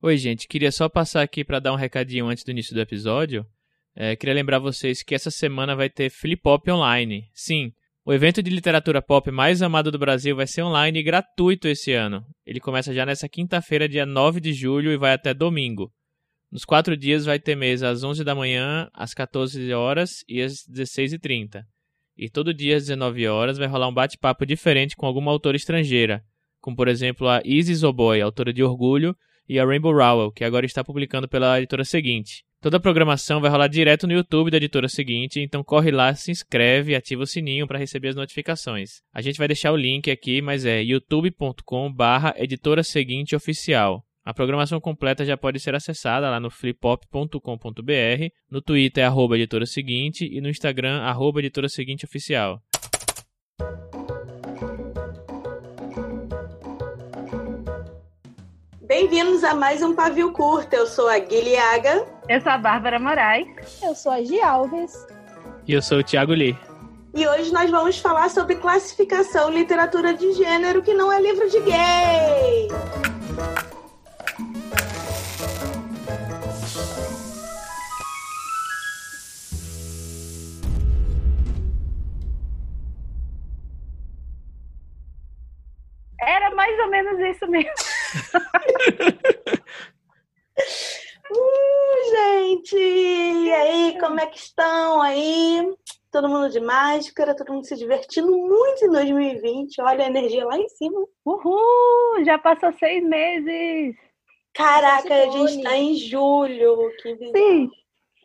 Oi, gente. Queria só passar aqui para dar um recadinho antes do início do episódio. É, queria lembrar vocês que essa semana vai ter Flip Pop Online. Sim, o evento de literatura pop mais amado do Brasil vai ser online e gratuito esse ano. Ele começa já nessa quinta-feira, dia 9 de julho, e vai até domingo. Nos quatro dias vai ter mesa às 11 da manhã, às 14 horas e às 16h30. E todo dia às 19 horas vai rolar um bate-papo diferente com alguma autora estrangeira, como por exemplo a Isis Oboy, autora de Orgulho, e a Rainbow Rowell, que agora está publicando pela editora seguinte. Toda a programação vai rolar direto no YouTube da editora seguinte, então corre lá, se inscreve e ativa o sininho para receber as notificações. A gente vai deixar o link aqui, mas é youtube.com/barra editora seguinte oficial. A programação completa já pode ser acessada lá no flipop.com.br, no Twitter arroba editora seguinte e no Instagram arroba editora seguinte oficial. Bem-vindos a mais um Pavio Curto. Eu sou a Guilhaga. Eu sou a Bárbara Moraes. Eu sou a Gi Alves. E eu sou o Thiago Lee. E hoje nós vamos falar sobre classificação literatura de gênero que não é livro de gay. Era mais ou menos isso mesmo. Uh, gente! E aí, como é que estão aí? Todo mundo de máscara, todo mundo se divertindo muito em 2020. Olha a energia lá em cima. Uhul! Já passou seis meses! Caraca, a gente tá em julho. Que Sim.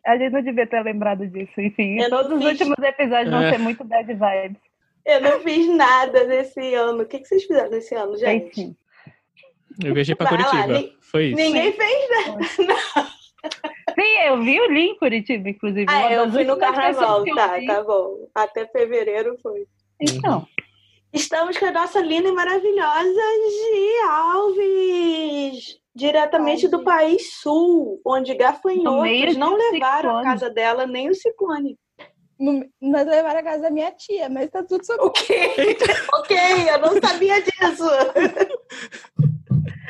A gente não devia ter lembrado disso. Enfim, todos os últimos episódios vão é. ser muito bad vibes. Eu não fiz nada nesse ano. O que, que vocês fizeram nesse ano, gente? Sim. Eu viajei pra Curitiba. Lá, Foi isso. Ninguém fez nada. Sim, eu vi o link Curitiba, inclusive. Ah, eu fui no carnaval, tá, tá bom. Até fevereiro foi. Então. Uhum. Estamos com a nossa linda e maravilhosa Gi Alves, diretamente Ai, do país sul, onde gafanhotos não levaram a casa dela nem o ciclone. Nós levaram a casa da minha tia, mas tá tudo sob. Ok, ok, eu não sabia disso.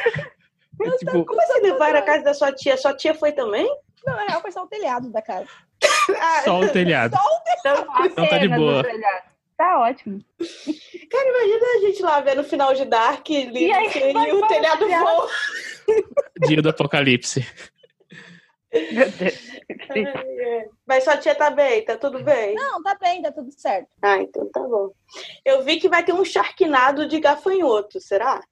É, tipo... Como assim levaram a casa da sua tia? Sua tia foi também? Não, na real foi só o telhado da casa. só o telhado. Só o telhado. Então tá de boa. Tá ótimo. Cara, imagina a gente lá vendo o final de Dark e, e, aí, e o telhado voa. Dia do apocalipse. Meu Deus. Mas sua tia tá bem, tá tudo bem? Não, tá bem, tá tudo certo. Ah, então tá bom. Eu vi que vai ter um charquinado de gafanhoto, será?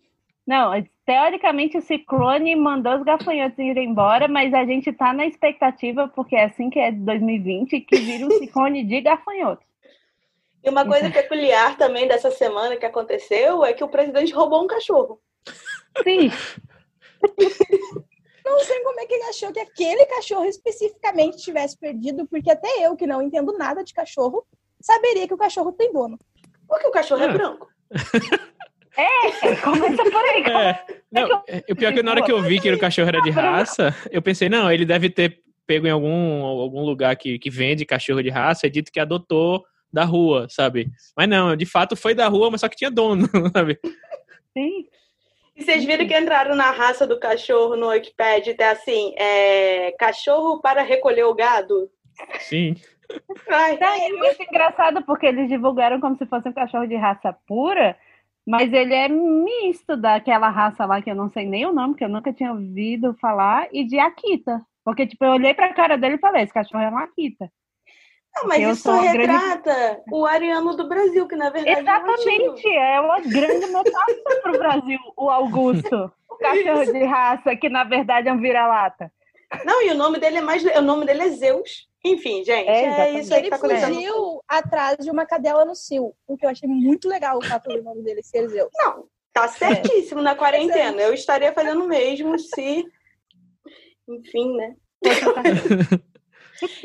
Não, teoricamente o ciclone mandou os gafanhotos ir embora, mas a gente tá na expectativa, porque é assim que é de 2020, que vira um ciclone de gafanhotos. E uma coisa peculiar também dessa semana que aconteceu é que o presidente roubou um cachorro. Sim. Não sei como é que ele achou que aquele cachorro especificamente tivesse perdido, porque até eu, que não entendo nada de cachorro, saberia que o cachorro tem dono. Porque o cachorro é, é branco. É, começa por aí. É, não, é o pior é que na hora que eu vi que o cachorro era de raça, eu pensei, não, ele deve ter pego em algum, algum lugar que, que vende cachorro de raça e dito que adotou da rua, sabe? Mas não, de fato foi da rua, mas só que tinha dono, sabe? Sim. E vocês viram que entraram na raça do cachorro no Wikipedia, tá assim, é, cachorro para recolher o gado? Sim. Ai, é muito engraçado porque eles divulgaram como se fosse um cachorro de raça pura, mas ele é misto daquela raça lá que eu não sei nem o nome, que eu nunca tinha ouvido falar, e de Akita. Porque, tipo, eu olhei pra cara dele e falei, esse cachorro é uma Akita. Não, mas isso retrata grande... o ariano do Brasil, que na verdade Exatamente, é, é uma grande metáfora para o Brasil, o Augusto. O cachorro de raça, que na verdade é um vira-lata. Não, e o nome dele é mais. O nome dele é Zeus. Enfim, gente, é, é isso aí que tá. Ele fugiu atrás de uma cadela no cio, o que eu achei muito legal o fato do nome dele ser Zeus. Não, tá certíssimo é. na quarentena. Eu estaria fazendo o mesmo se. Enfim, né?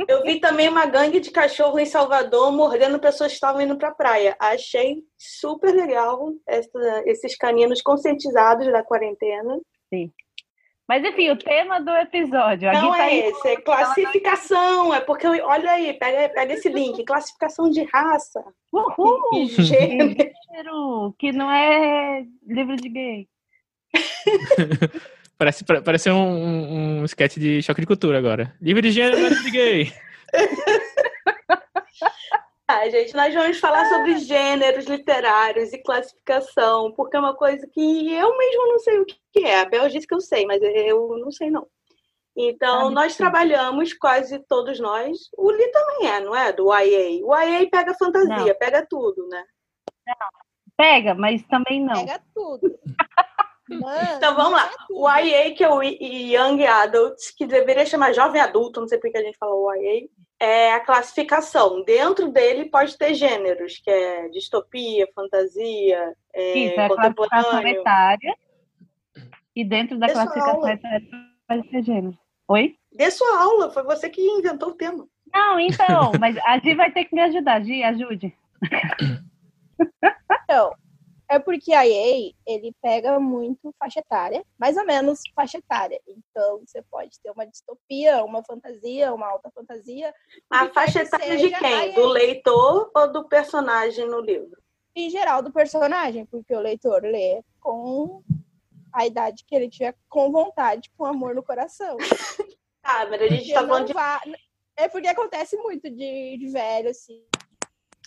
Eu vi também uma gangue de cachorro em Salvador mordendo pessoas que estavam indo para a praia. Achei super legal essa, esses caninos conscientizados da quarentena. Sim. Mas enfim, o tema do episódio. Não tá é esse, é classificação. É porque, olha aí, pega, pega esse link: classificação de raça. Uhul! Gênero. Que não é livro de gay. Parece, parece um, um, um sketch de choque de cultura agora. Livro de gênero, de gay. Ah, gente, nós vamos falar sobre gêneros literários e classificação, porque é uma coisa que eu mesmo não sei o que é. A Bel disse que eu sei, mas eu não sei não. Então, ah, nós sim. trabalhamos, quase todos nós. O Li também é, não é? Do YA. O YA pega fantasia, não. pega tudo, né? Não, pega, mas também não. Pega tudo. Mano, então vamos lá. O YA, que é o Young Adult, que deveria chamar Jovem Adulto, não sei por que a gente fala YA, é a classificação. Dentro dele pode ter gêneros, que é distopia, fantasia, é, Isso, é classificação etária. E dentro da Dê classificação etária pode ter gêneros. Oi? Dê sua aula, foi você que inventou o tema. Não, então, mas a Gi vai ter que me ajudar. Gi, ajude. Então, é porque a EA, ele pega muito faixa etária, mais ou menos faixa etária. Então, você pode ter uma distopia, uma fantasia, uma alta fantasia. A faixa etária de quem? Do leitor ou do personagem no livro? Em geral, do personagem, porque o leitor lê com a idade que ele tiver com vontade, com amor no coração. ah, mas a gente tá falando de... É porque acontece muito de, de velho, assim,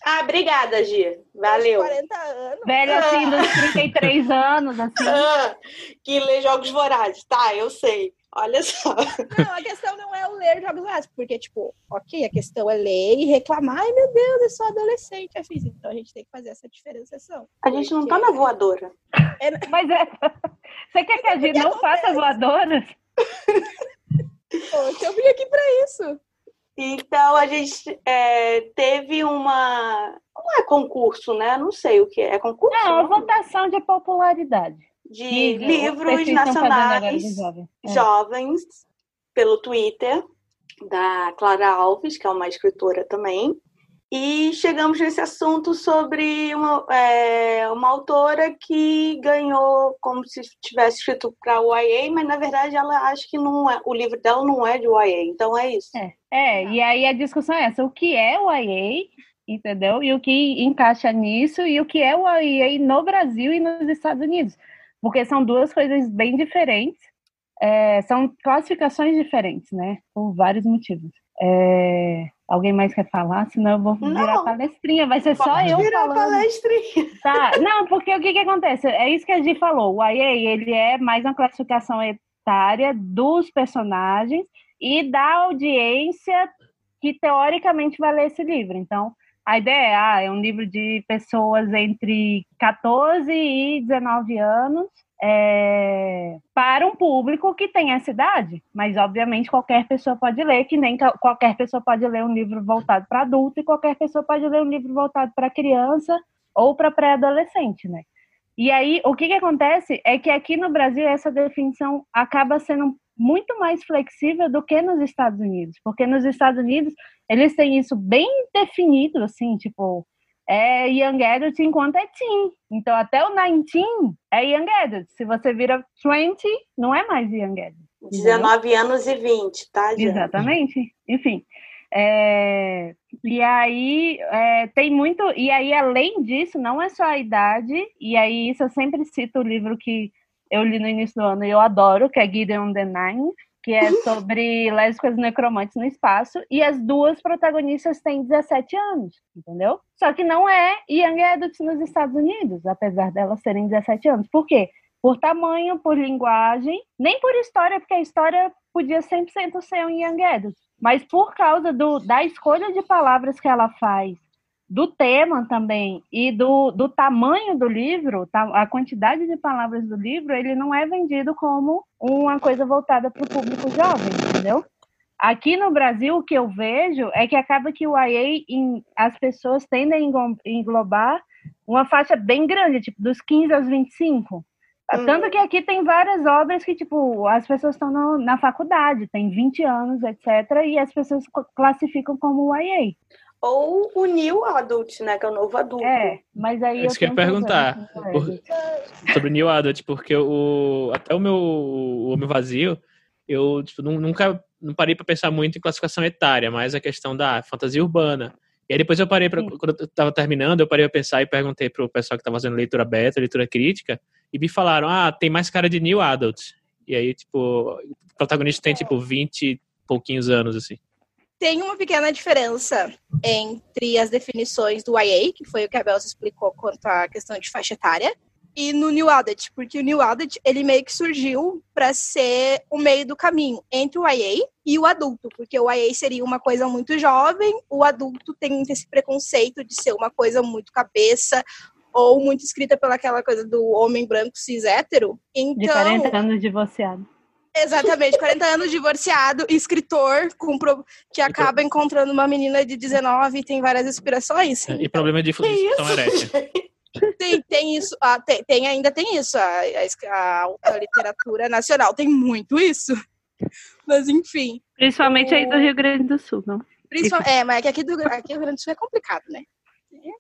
ah, obrigada, Gia. Valeu. 40 anos. Velho assim, ah. dos 33 anos, assim. Ah, que lê Jogos Vorazes. Tá, eu sei. Olha só. Não, a questão não é o ler Jogos Vorazes, porque, tipo, ok, a questão é ler e reclamar. Ai, meu Deus, eu sou adolescente. É física. Então a gente tem que fazer essa diferenciação. A gente não tá na voadora. É... Mas é. Você quer que a gente não faça voadoras? Poxa, eu vim aqui pra isso. Então a gente é, teve uma. Não é concurso, né? Não sei o que é. É concurso? Não, uma votação de popularidade. De livros nacionais é. jovens pelo Twitter, da Clara Alves, que é uma escritora também. E chegamos nesse assunto sobre uma, é, uma autora que ganhou como se tivesse escrito para o YA, mas na verdade ela acha que não é, o livro dela não é de YA, então é isso. É, é e aí a discussão é essa: o que é o YA, entendeu? E o que encaixa nisso, e o que é o YA no Brasil e nos Estados Unidos. Porque são duas coisas bem diferentes, é, são classificações diferentes, né? Por vários motivos. É, Alguém mais quer falar? Senão eu vou virar não, palestrinha. Vai ser só eu virar falando. palestrinha. Tá. Não, porque o que, que acontece? É isso que a gente falou. O IA, ele é mais uma classificação etária dos personagens e da audiência que teoricamente vai ler esse livro. Então, a ideia é, ah, é um livro de pessoas entre 14 e 19 anos é, para um público que tem essa idade, mas obviamente qualquer pessoa pode ler, que nem qualquer pessoa pode ler um livro voltado para adulto e qualquer pessoa pode ler um livro voltado para criança ou para pré-adolescente, né? E aí, o que, que acontece é que aqui no Brasil essa definição acaba sendo muito mais flexível do que nos Estados Unidos, porque nos Estados Unidos eles têm isso bem definido, assim, tipo, é Young Adult enquanto é teen. Então, até o 19 é Young Adult. Se você vira 20, não é mais Young Adult. 19 anos e 20, tá, gente? Exatamente. Enfim. É, e aí é, tem muito. E aí, além disso, não é só a idade, e aí isso eu sempre cito o livro que eu li no início do ano e eu adoro, que é Gideon the Nine, que é sobre lésbicas necromantes no espaço, e as duas protagonistas têm 17 anos, entendeu? Só que não é Young Adult nos Estados Unidos, apesar delas terem 17 anos. Por quê? Por tamanho, por linguagem, nem por história, porque a história podia 100% ser um Young Adult, mas por causa do, da escolha de palavras que ela faz, do tema também e do, do tamanho do livro, a quantidade de palavras do livro, ele não é vendido como uma coisa voltada para o público jovem, entendeu? Aqui no Brasil, o que eu vejo é que acaba que o IA, em, as pessoas tendem a englobar uma faixa bem grande, tipo, dos 15 aos 25. Hum. Tanto que aqui tem várias obras que, tipo, as pessoas estão na faculdade, tem 20 anos, etc., e as pessoas classificam como YA ou o New Adult, né? Que é o novo adulto. É, mas aí. É isso que eu ia perguntar. Por, sobre o New Adult, porque o, até o meu o Homem Vazio, eu tipo, nunca não parei para pensar muito em classificação etária, mas a questão da fantasia urbana. E aí depois eu parei, pra, quando eu tava terminando, eu parei a pensar e perguntei pro pessoal que tava fazendo leitura beta, leitura crítica, e me falaram, ah, tem mais cara de New Adult. e aí, tipo, o protagonista tem, tipo, 20 e pouquinhos anos, assim. Tem uma pequena diferença entre as definições do IA, que foi o que a Belsa explicou quanto à questão de faixa etária, e no New Adult, porque o New Adult ele meio que surgiu para ser o meio do caminho entre o IA e o adulto, porque o IA seria uma coisa muito jovem, o adulto tem esse preconceito de ser uma coisa muito cabeça ou muito escrita pelaquela coisa do homem branco cis hétero. Então, de 40 anos divorciado. Exatamente, 40 anos divorciado, escritor com pro... que acaba encontrando uma menina de 19 e tem várias inspirações. É, e problema de função erétil. Tem, tem isso, ah, tem, tem, ainda tem isso, a, a, a, literatura nacional tem muito isso. Mas enfim. Principalmente o... aí do Rio Grande do Sul, não? é, mas é aqui do aqui Rio Grande do Sul é complicado, né?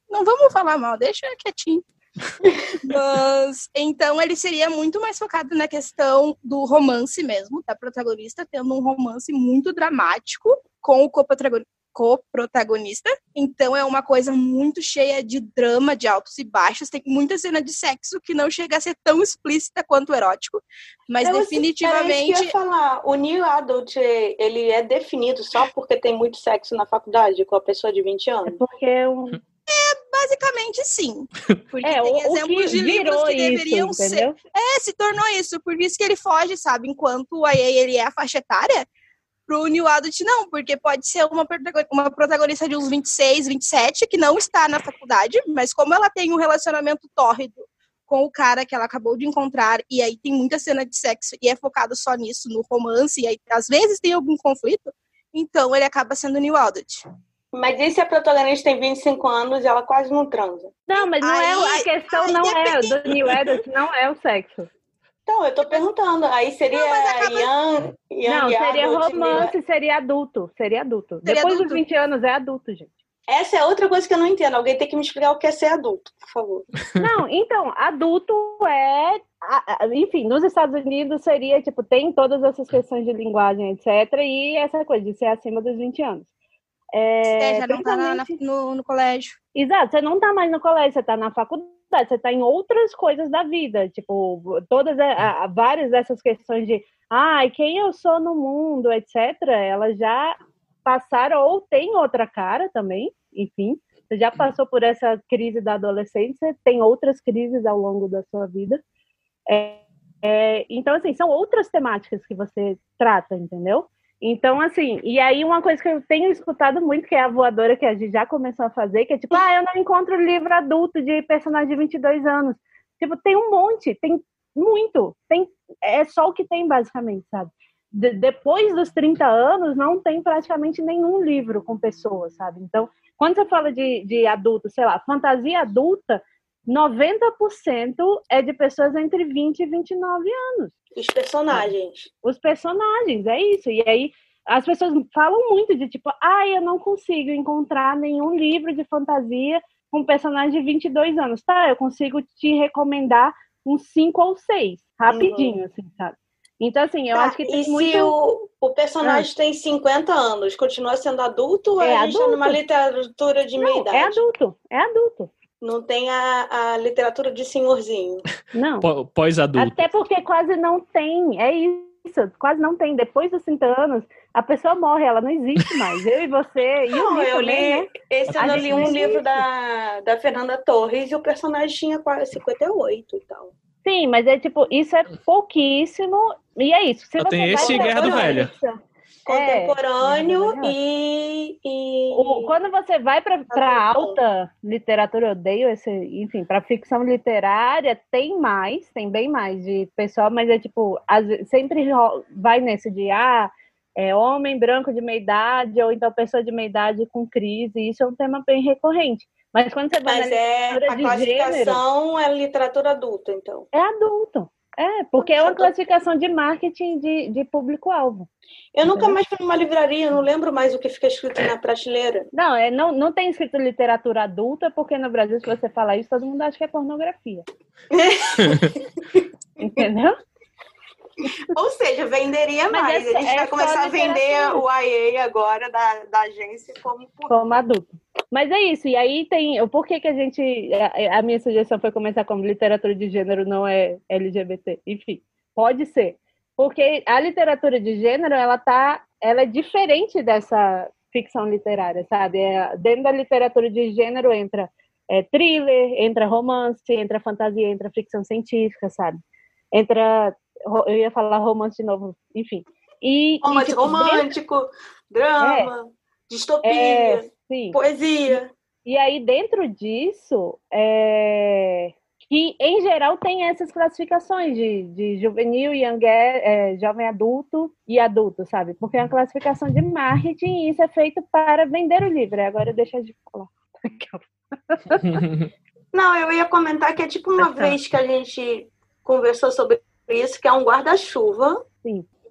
Não vamos falar mal, deixa quietinho. Mas, então ele seria muito mais focado na questão do romance mesmo, da protagonista tendo um romance muito dramático com o co-protagonista. Então é uma coisa muito cheia de drama, de altos e baixos. Tem muita cena de sexo que não chega a ser tão explícita quanto erótico, mas eu, definitivamente. Eu ia falar, o New Adult ele é definido só porque tem muito sexo na faculdade com a pessoa de 20 anos. É porque um... Basicamente sim. Porque é, tem o, exemplos de livros que deveriam isso, ser. É, se tornou isso. Por isso que ele foge, sabe? Enquanto o IA ele é a faixa etária, pro New Adult não, porque pode ser uma, uma protagonista de uns 26, 27, que não está na faculdade, mas como ela tem um relacionamento tórrido com o cara que ela acabou de encontrar, e aí tem muita cena de sexo e é focado só nisso, no romance, e aí às vezes tem algum conflito, então ele acaba sendo New Adult. Mas e se a protagonista tem 25 anos e ela quase não transa? Não, mas não aí, é, a questão não é, do New não é o sexo. Então, eu tô perguntando. Aí seria não, acaba... young, young Não, seria romance, seria adulto. Seria adulto. Seria Depois adulto. dos 20 anos é adulto, gente. Essa é outra coisa que eu não entendo. Alguém tem que me explicar o que é ser adulto, por favor. Não, então, adulto é. Enfim, nos Estados Unidos seria, tipo, tem todas essas questões de linguagem, etc. E essa coisa de ser acima dos 20 anos. É, é já não tá na, no, no colégio. Exato, você não tá mais no colégio, você tá na faculdade você está em outras coisas da vida, tipo, todas a, a, várias dessas questões de ai, ah, quem eu sou no mundo, etc., elas já passaram ou tem outra cara também, enfim. Você já passou por essa crise da adolescência, tem outras crises ao longo da sua vida. É, é, então, assim, são outras temáticas que você trata, entendeu? Então, assim, e aí uma coisa que eu tenho escutado muito, que é a voadora que a gente já começou a fazer, que é tipo, ah, eu não encontro livro adulto de personagem de 22 anos. Tipo, tem um monte, tem muito, tem, é só o que tem, basicamente, sabe? De, depois dos 30 anos, não tem praticamente nenhum livro com pessoas, sabe? Então, quando você fala de, de adulto, sei lá, fantasia adulta, 90% é de pessoas entre 20 e 29 anos. Os personagens. Os personagens, é isso. E aí as pessoas falam muito de tipo, ah, eu não consigo encontrar nenhum livro de fantasia com personagem de 22 anos. Tá, eu consigo te recomendar uns 5 ou 6, rapidinho, uhum. assim, sabe? Então, assim, eu tá, acho que tem e muito. Se o, o personagem ah. tem 50 anos, continua sendo adulto ou é a gente está numa literatura de meia idade? É adulto, é adulto. Não tem a, a literatura de senhorzinho. Não. Pós-adulto. Até porque quase não tem. É isso, quase não tem. Depois dos 30 anos, a pessoa morre, ela não existe mais. Eu e você. E não, eu li. Né? Esse ano eu li um livro da, da Fernanda Torres e o personagem tinha quase 58 e tal. Sim, mas é tipo, isso é pouquíssimo. E é isso. Se eu tenho esse Guerra do Velho. É, contemporâneo é, e, e... O, quando você vai para alta literatura, eu odeio esse, enfim, para ficção literária tem mais, tem bem mais de pessoal, mas é tipo, as, sempre vai nesse de ah, é homem branco de meia idade ou então pessoa de meia idade com crise, isso é um tema bem recorrente. Mas quando você vai Mas na é, a classificação gênero, é literatura adulta, então. É adulto. É, porque é uma classificação de marketing de, de público-alvo. Eu nunca mais fui numa livraria, não lembro mais o que fica escrito na prateleira. Não, é, não, não tem escrito literatura adulta, porque no Brasil, se você falar isso, todo mundo acha que é pornografia. Entendeu? Ou seja, venderia Mas mais. a gente vai começar a vender o IA agora da, da agência como, como adulto. Mas é isso, e aí tem. Por que, que a gente. A, a, minha sugestão foi começar como literatura de gênero não é LGBT? Enfim, pode ser. Porque a literatura de gênero, ela tá, ela é diferente dessa ficção literária, sabe? É, dentro da literatura de gênero entra é, thriller, entra romance, entra fantasia, entra ficção científica, sabe? Entra, eu ia falar romance de novo, enfim. E, romance e, tipo, romântico, dentro... drama, é, distopia, é, poesia. E, e, aí, dentro disso, é, que em geral tem essas classificações de, de juvenil, young, é, jovem adulto e adulto, sabe? Porque é uma classificação de marketing e isso é feito para vender o livro. Agora deixa de falar. Não, eu ia comentar que é tipo uma tá. vez que a gente conversou sobre isso, que é um guarda-chuva.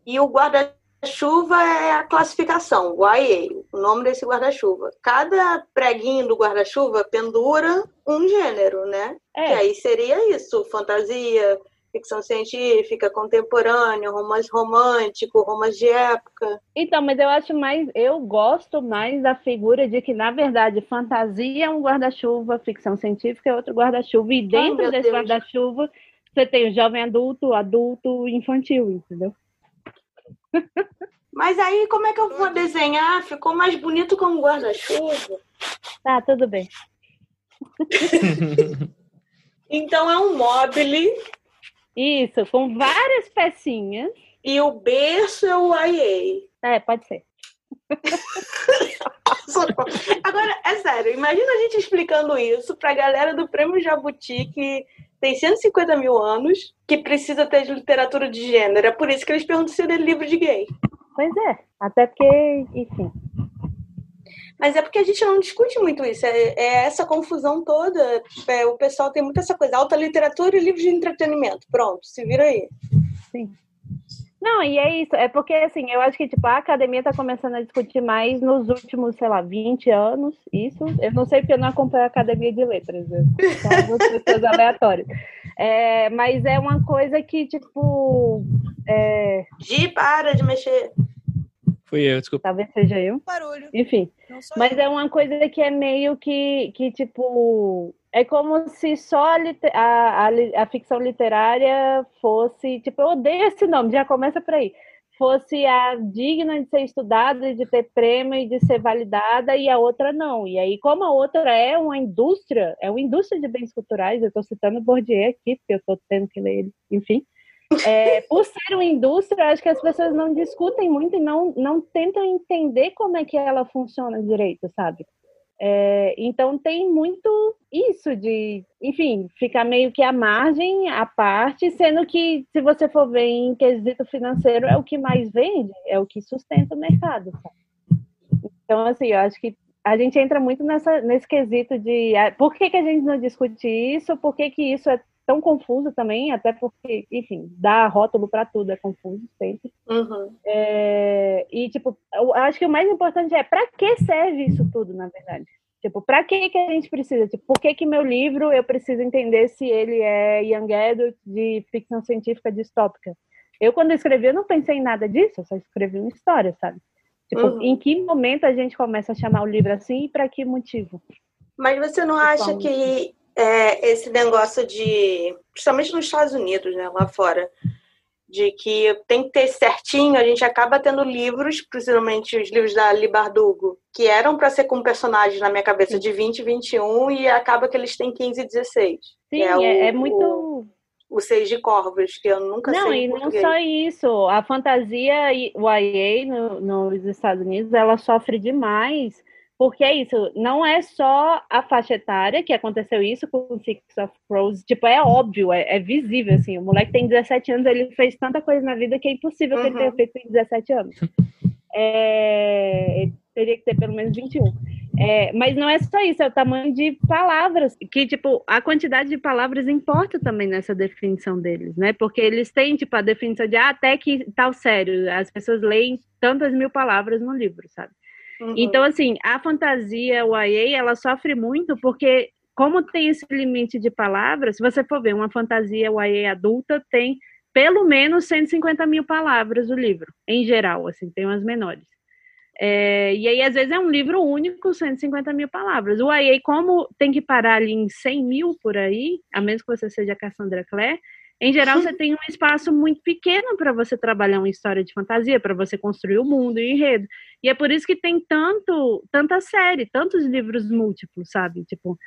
E o guarda chuva é a classificação, o IA, o nome desse guarda-chuva. Cada preguinho do guarda-chuva pendura um gênero, né? É. Que aí seria isso, fantasia, ficção científica, contemporâneo, romance romântico, romance de época. Então, mas eu acho mais, eu gosto mais da figura de que, na verdade, fantasia é um guarda-chuva, ficção científica é outro guarda-chuva, e dentro desse guarda-chuva você tem o jovem adulto, adulto, infantil, entendeu? Mas aí, como é que eu vou desenhar? Ficou mais bonito como guarda-chuva. Tá, tudo bem. então é um mobile. Isso, com várias pecinhas. E o berço é o IA. É, pode ser. Agora, é sério, imagina a gente explicando isso pra galera do Prêmio Jabuti que tem 150 mil anos, que precisa ter de literatura de gênero. É por isso que eles perguntam se ele é livro de gay. Pois é, até porque, enfim. Mas é porque a gente não discute muito isso, é, é essa confusão toda. É, o pessoal tem muito essa coisa, alta literatura e livro de entretenimento. Pronto, se vira aí. Sim. Não, e é isso, é porque assim, eu acho que tipo, a academia está começando a discutir mais nos últimos, sei lá, 20 anos, isso. Eu não sei porque eu não acompanho a academia de letras, são algumas pessoas aleatórias. É, mas é uma coisa que, tipo. É... Gi, para de mexer. Fui eu, desculpa. Talvez seja eu. Barulho. Enfim. Mas eu. é uma coisa que é meio que, que tipo, é como se só a, a, a, ficção literária fosse. Tipo, eu odeio esse nome, já começa por aí. Fosse a digna de ser estudada, de ter prêmio e de ser validada, e a outra não. E aí, como a outra é uma indústria, é uma indústria de bens culturais, eu estou citando Bourdieu aqui, porque eu estou tendo que ler ele, enfim. É, por ser uma indústria, acho que as pessoas não discutem muito e não, não tentam entender como é que ela funciona direito, sabe? É, então tem muito isso de, enfim, ficar meio que à margem, à parte, sendo que se você for ver em quesito financeiro é o que mais vende, é o que sustenta o mercado. Então, assim, eu acho que a gente entra muito nessa, nesse quesito de ah, por que, que a gente não discute isso, por que, que isso é tão confuso também, até porque, enfim, dar rótulo para tudo é confuso sempre. Uhum. É, e, tipo, eu acho que o mais importante é para que serve isso tudo, na verdade? Tipo, para que que a gente precisa? Tipo, por que que meu livro eu preciso entender se ele é young adult de ficção científica distópica? Eu, quando escrevi, eu não pensei em nada disso, eu só escrevi uma história, sabe? Tipo, uhum. em que momento a gente começa a chamar o livro assim e para que motivo? Mas você não acha que é, esse negócio de, principalmente nos Estados Unidos, né, lá fora, de que tem que ter certinho, a gente acaba tendo livros, principalmente os livros da Libardugo, que eram para ser com personagens na minha cabeça de 20 e 21 e acaba que eles têm 15 e 16. Sim, é, o, é, muito o, o Seis de Corvos, que eu nunca não, sei. Não, e não só isso. A fantasia YA no, nos Estados Unidos, ela sofre demais porque é isso, não é só a faixa etária que aconteceu isso com Six of Crows. Tipo, é óbvio, é, é, visível, assim. O moleque tem 17 anos, ele fez tanta coisa na vida que é impossível uhum. que ele tenha uhum. feito em 17 anos. É, teria que ter pelo menos 21. É, mas não é só isso, é o tamanho de palavras, que, tipo, a quantidade de palavras importa também nessa definição deles, né? Porque eles têm, tipo, a definição de, ah, até que tal sério, as pessoas leem tantas mil palavras no livro, sabe? Uhum. Então, assim, a fantasia YA, ela sofre muito porque, como tem esse limite de palavras, se você for ver uma fantasia YA adulta, tem pelo menos 150 mil palavras o livro, em geral, assim, tem umas menores. É, e aí, às vezes, é um livro único, 150 mil palavras. O YA, como tem que parar ali em 100 mil por aí, a menos que você seja Cassandra Clare, em geral você tem um espaço muito pequeno para você trabalhar uma história de fantasia, para você construir o mundo e o enredo. E é por isso que tem tanto, tanta série, tantos livros múltiplos, sabe? Tipo,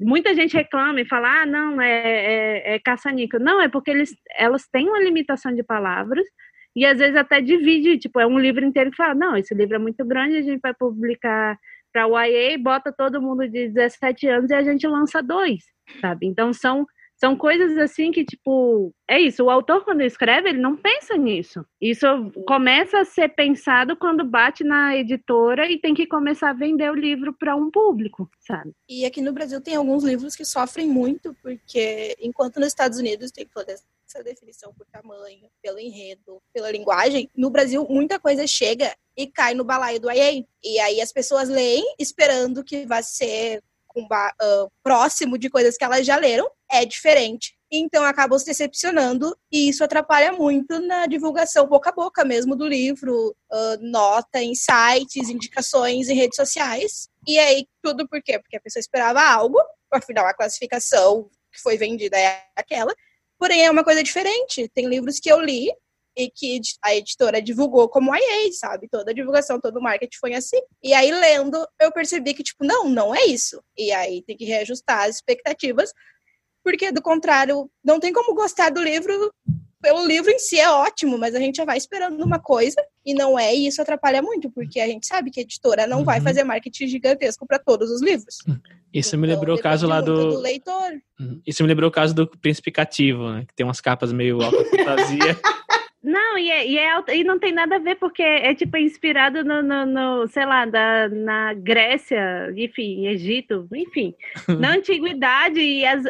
muita gente reclama e fala, ah, não, é, é, é caça-níquel. Não, é porque eles, elas têm uma limitação de palavras e às vezes até divide, tipo, é um livro inteiro que fala, não, esse livro é muito grande, a gente vai publicar para o YA, bota todo mundo de 17 anos e a gente lança dois, sabe? Então são são coisas assim que, tipo, é isso. O autor, quando escreve, ele não pensa nisso. Isso começa a ser pensado quando bate na editora e tem que começar a vender o livro para um público, sabe? E aqui no Brasil tem alguns livros que sofrem muito, porque enquanto nos Estados Unidos tem toda essa definição por tamanho, pelo enredo, pela linguagem, no Brasil muita coisa chega e cai no balaio do IA. E aí as pessoas leem esperando que vai ser uh, próximo de coisas que elas já leram, é diferente. Então acabam se decepcionando e isso atrapalha muito na divulgação boca a boca mesmo do livro, uh, nota em sites, indicações em redes sociais. E aí tudo por quê? Porque a pessoa esperava algo, afinal a classificação que foi vendida é aquela, porém é uma coisa diferente. Tem livros que eu li e que a editora divulgou como IA, sabe? Toda a divulgação, todo o marketing foi assim. E aí, lendo, eu percebi que, tipo, não, não é isso. E aí tem que reajustar as expectativas, porque, do contrário, não tem como gostar do livro pelo livro em si é ótimo, mas a gente já vai esperando uma coisa e não é, e isso atrapalha muito, porque a gente sabe que a editora não uhum. vai fazer marketing gigantesco para todos os livros. Isso então, me lembrou o caso lá do... do leitor. Uhum. Isso me lembrou o caso do Príncipe Cativo, né? Que tem umas capas meio alta fantasia. Não, e, é, e, é, e não tem nada a ver, porque é tipo inspirado no, no, no sei lá, da, na Grécia, enfim, Egito, enfim, na antiguidade, e as,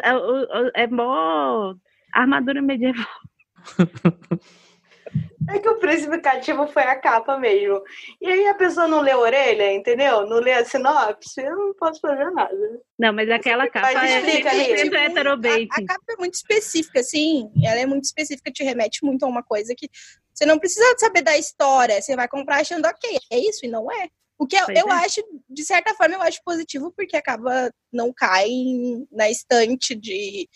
é mó armadura medieval. É que o príncipe cativo foi a capa mesmo. E aí a pessoa não lê a orelha, entendeu? Não lê a sinopse, eu não posso fazer nada. Não, mas aquela capa mas é explica, é tipo, a, a capa é muito específica, assim. Ela é muito específica, te remete muito a uma coisa que você não precisa saber da história. Você vai comprar achando, ok, é isso, e não é. O que eu, eu é. acho, de certa forma, eu acho positivo, porque acaba não cai na estante de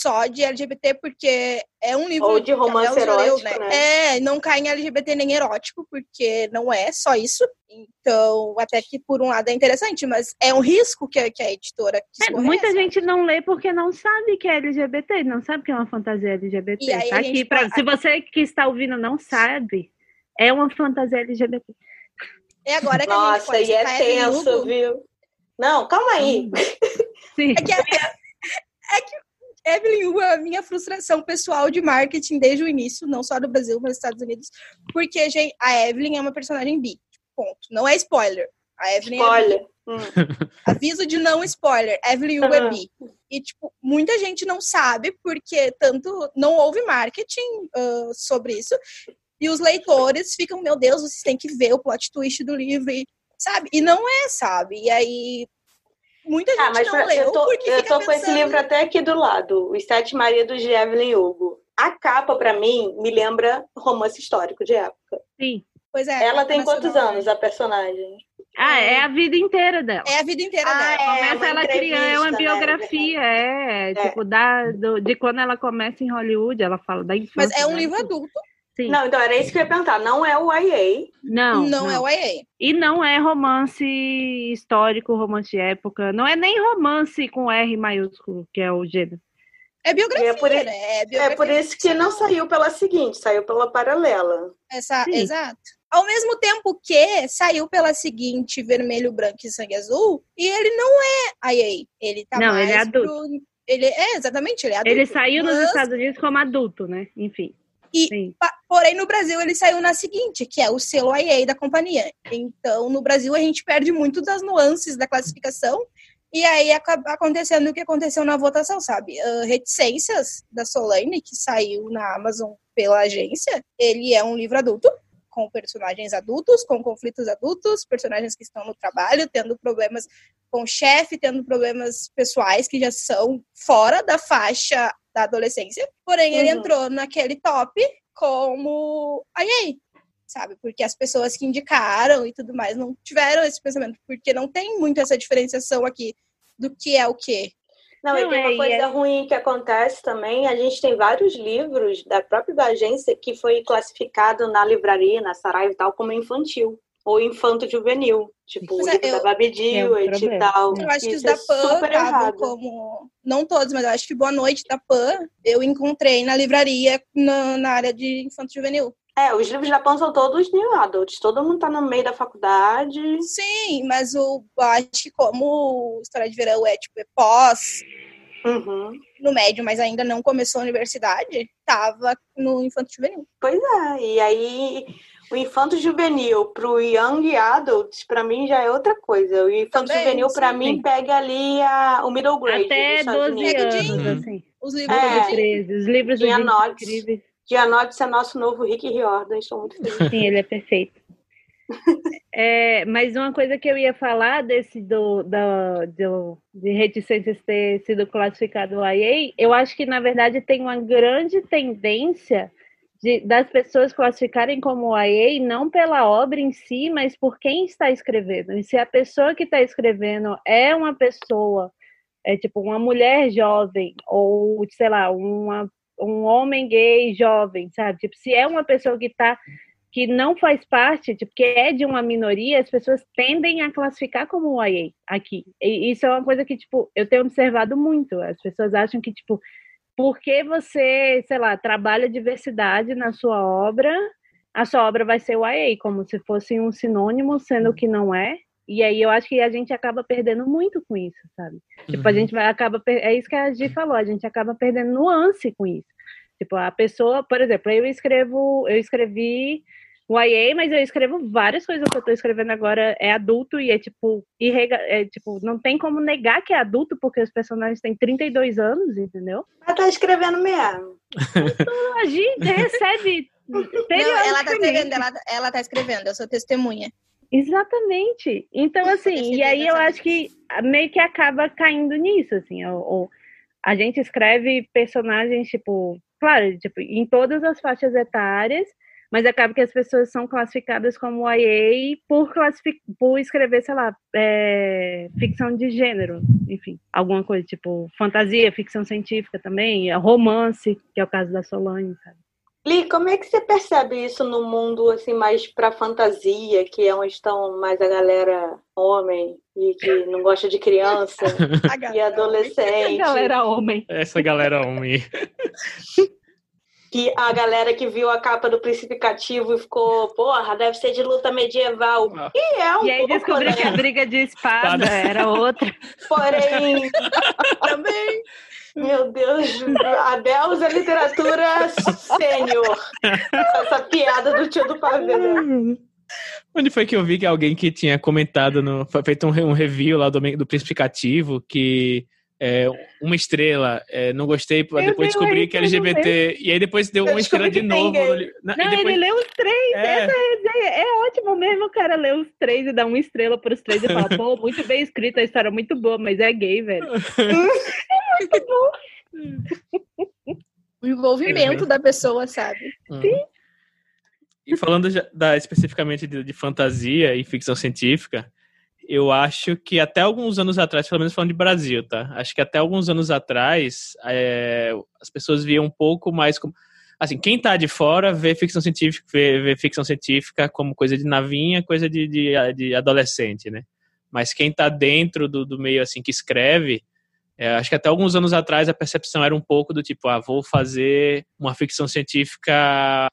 só de LGBT, porque é um livro. Ou de romance erótico, leu, né? né? É, não cai em LGBT nem erótico, porque não é só isso. Então, até que por um lado é interessante, mas é um risco que a, que a editora é, Muita gente não lê porque não sabe que é LGBT, não sabe que é uma fantasia LGBT. E aí, tá aqui pra, Se você que está ouvindo não sabe, é uma fantasia LGBT. É agora que Nossa, a gente pode e é tenso, viu? Não, calma aí. Sim. É que, é, é que Evelyn é a minha frustração pessoal de marketing desde o início, não só do Brasil, mas dos Estados Unidos, porque gente, a Evelyn é uma personagem bi, ponto. Não é spoiler. A Evelyn é spoiler. É Hum. Aviso de não spoiler. Evelyn Hugo é bi. E, tipo, muita gente não sabe, porque tanto não houve marketing uh, sobre isso. E os leitores ficam, meu Deus, vocês têm que ver o plot twist do livro, e, sabe? E não é, sabe? E aí muita ah, gente ah, mas não leu. Eu tô, eu tô com esse livro até aqui do lado, Os Sete Maridos de Evelyn Hugo. A capa, para mim, me lembra romance histórico de época. Sim. Pois é. Ela tem quantos anos, a personagem? Ah, é a vida inteira dela. É a vida inteira ah, dela. É, começa ela criando, é uma né? biografia, né? é, é, tipo, da, do, de quando ela começa em Hollywood, ela fala da infância. Mas é um livro adulto. Sim. Não, então era isso que eu ia perguntar. Não é o YA. Não. Não, não. é o YA. E não é romance histórico, romance de época. Não é nem romance com R maiúsculo, que é o gênero. É biografia, é por, né? É, biografia, é por isso que não saiu pela seguinte, saiu pela paralela. Essa, exato. Ao mesmo tempo que saiu pela seguinte Vermelho, Branco e Sangue Azul, e ele não é IA. Ele tá não, mais ele é adulto. Pro... Ele é, exatamente, ele é adulto. Ele saiu mas... nos Estados Unidos como adulto, né? Enfim. E, porém, no Brasil ele saiu na seguinte, que é o selo IA da companhia. Então, no Brasil a gente perde muito das nuances da classificação e aí acaba acontecendo o que aconteceu na votação, sabe? Uh, Reticências da Solane, que saiu na Amazon pela agência, ele é um livro adulto, com personagens adultos, com conflitos adultos, personagens que estão no trabalho, tendo problemas com o chefe, tendo problemas pessoais que já são fora da faixa da adolescência. Porém, uhum. ele entrou naquele top como IA, sabe? Porque as pessoas que indicaram e tudo mais não tiveram esse pensamento, porque não tem muito essa diferenciação aqui do que é o quê. Não, Não e tem uma é, coisa é... ruim que acontece também. A gente tem vários livros da própria da agência que foi classificado na livraria, na Saraiva e tal, como infantil ou infanto-juvenil. Tipo, o livro eu, da Babi Dewitt e tal. Eu acho que os da Pan é estavam como... Não todos, mas eu acho que Boa Noite da Pan eu encontrei na livraria na, na área de infanto-juvenil. É, os livros da Pan são todos new adults. Todo mundo tá no meio da faculdade. Sim, mas o, acho que como História de Verão é, tipo, é pós... Uhum. No médio, mas ainda não começou a universidade, tava no infanto juvenil. Pois é, e aí o infanto juvenil pro young adults, para mim já é outra coisa. O infanto Também, juvenil para mim pega ali a, o middle grade. Até 12 anos, uhum. assim. Os livros é, de 13, os livros de incríveis. Gianotti é nosso novo Rick Riordan, estou muito feliz. Sim, ele é perfeito. é, mas uma coisa que eu ia falar desse do, do, do de reticências ter sido classificado IA, eu acho que na verdade tem uma grande tendência de, das pessoas classificarem como IA não pela obra em si, mas por quem está escrevendo. E se a pessoa que está escrevendo é uma pessoa, é tipo uma mulher jovem, ou sei lá, uma, um homem gay jovem, sabe? Tipo, se é uma pessoa que está que não faz parte, tipo, que é de uma minoria, as pessoas tendem a classificar como IA aqui. E isso é uma coisa que, tipo, eu tenho observado muito. As pessoas acham que, tipo, porque você, sei lá, trabalha diversidade na sua obra, a sua obra vai ser o IA, como se fosse um sinônimo, sendo que não é. E aí eu acho que a gente acaba perdendo muito com isso, sabe? Uhum. Tipo, a uhum. gente vai acaba é isso que a Gi falou, a gente acaba perdendo nuance com isso. Tipo, a pessoa, por exemplo, eu escrevo, eu escrevi o IA, mas eu escrevo várias coisas que eu tô escrevendo agora é adulto e é tipo, irrega, é, tipo, não tem como negar que é adulto, porque os personagens têm 32 anos, entendeu? Ela tá escrevendo mesmo. Então, a gente recebe. Não, ela tá escrevendo, ela, ela tá escrevendo, eu sou testemunha. Exatamente. Então, assim, e aí eu acho que meio que acaba caindo nisso, assim, ou, ou a gente escreve personagens, tipo, claro, tipo, em todas as faixas etárias, mas acaba que as pessoas são classificadas como IA por, classific... por escrever, sei lá, é... ficção de gênero, enfim, alguma coisa tipo fantasia, ficção científica também, romance, que é o caso da Solange, sabe? Li, como é que você percebe isso no mundo assim mais para fantasia, que é onde estão mais a galera homem e que não gosta de criança e adolescente? A galera homem. Essa galera homem. que a galera que viu a capa do Principicativo e ficou, porra, deve ser de luta medieval. Ah. E é um E aí pouco, descobriu né? que a briga de espada era outra. Porém, também. Meu Deus, a Deus é literatura sênior. Essa piada do tio do pavê. Onde foi que eu vi que alguém que tinha comentado, no, feito um, um review lá do, do Principicativo, que é, uma estrela, é, não gostei, eu depois descobri que é LGBT, e aí depois deu eu uma estrela de novo. No, não, depois... ele leu os três, é. essa é, é ótimo mesmo o cara ler os três e dar uma estrela para os três e falar, pô, muito bem escrita, a história é muito boa, mas é gay, velho. é muito bom. O envolvimento da pessoa, sabe? Hum. Sim. E falando da, especificamente de, de fantasia e ficção científica, eu acho que até alguns anos atrás, pelo menos falando de Brasil, tá? Acho que até alguns anos atrás, é, as pessoas viam um pouco mais como. Assim, quem tá de fora vê ficção científica, vê, vê ficção científica como coisa de navinha, coisa de, de, de adolescente, né? Mas quem tá dentro do, do meio, assim, que escreve, é, acho que até alguns anos atrás a percepção era um pouco do tipo, ah, vou fazer uma ficção científica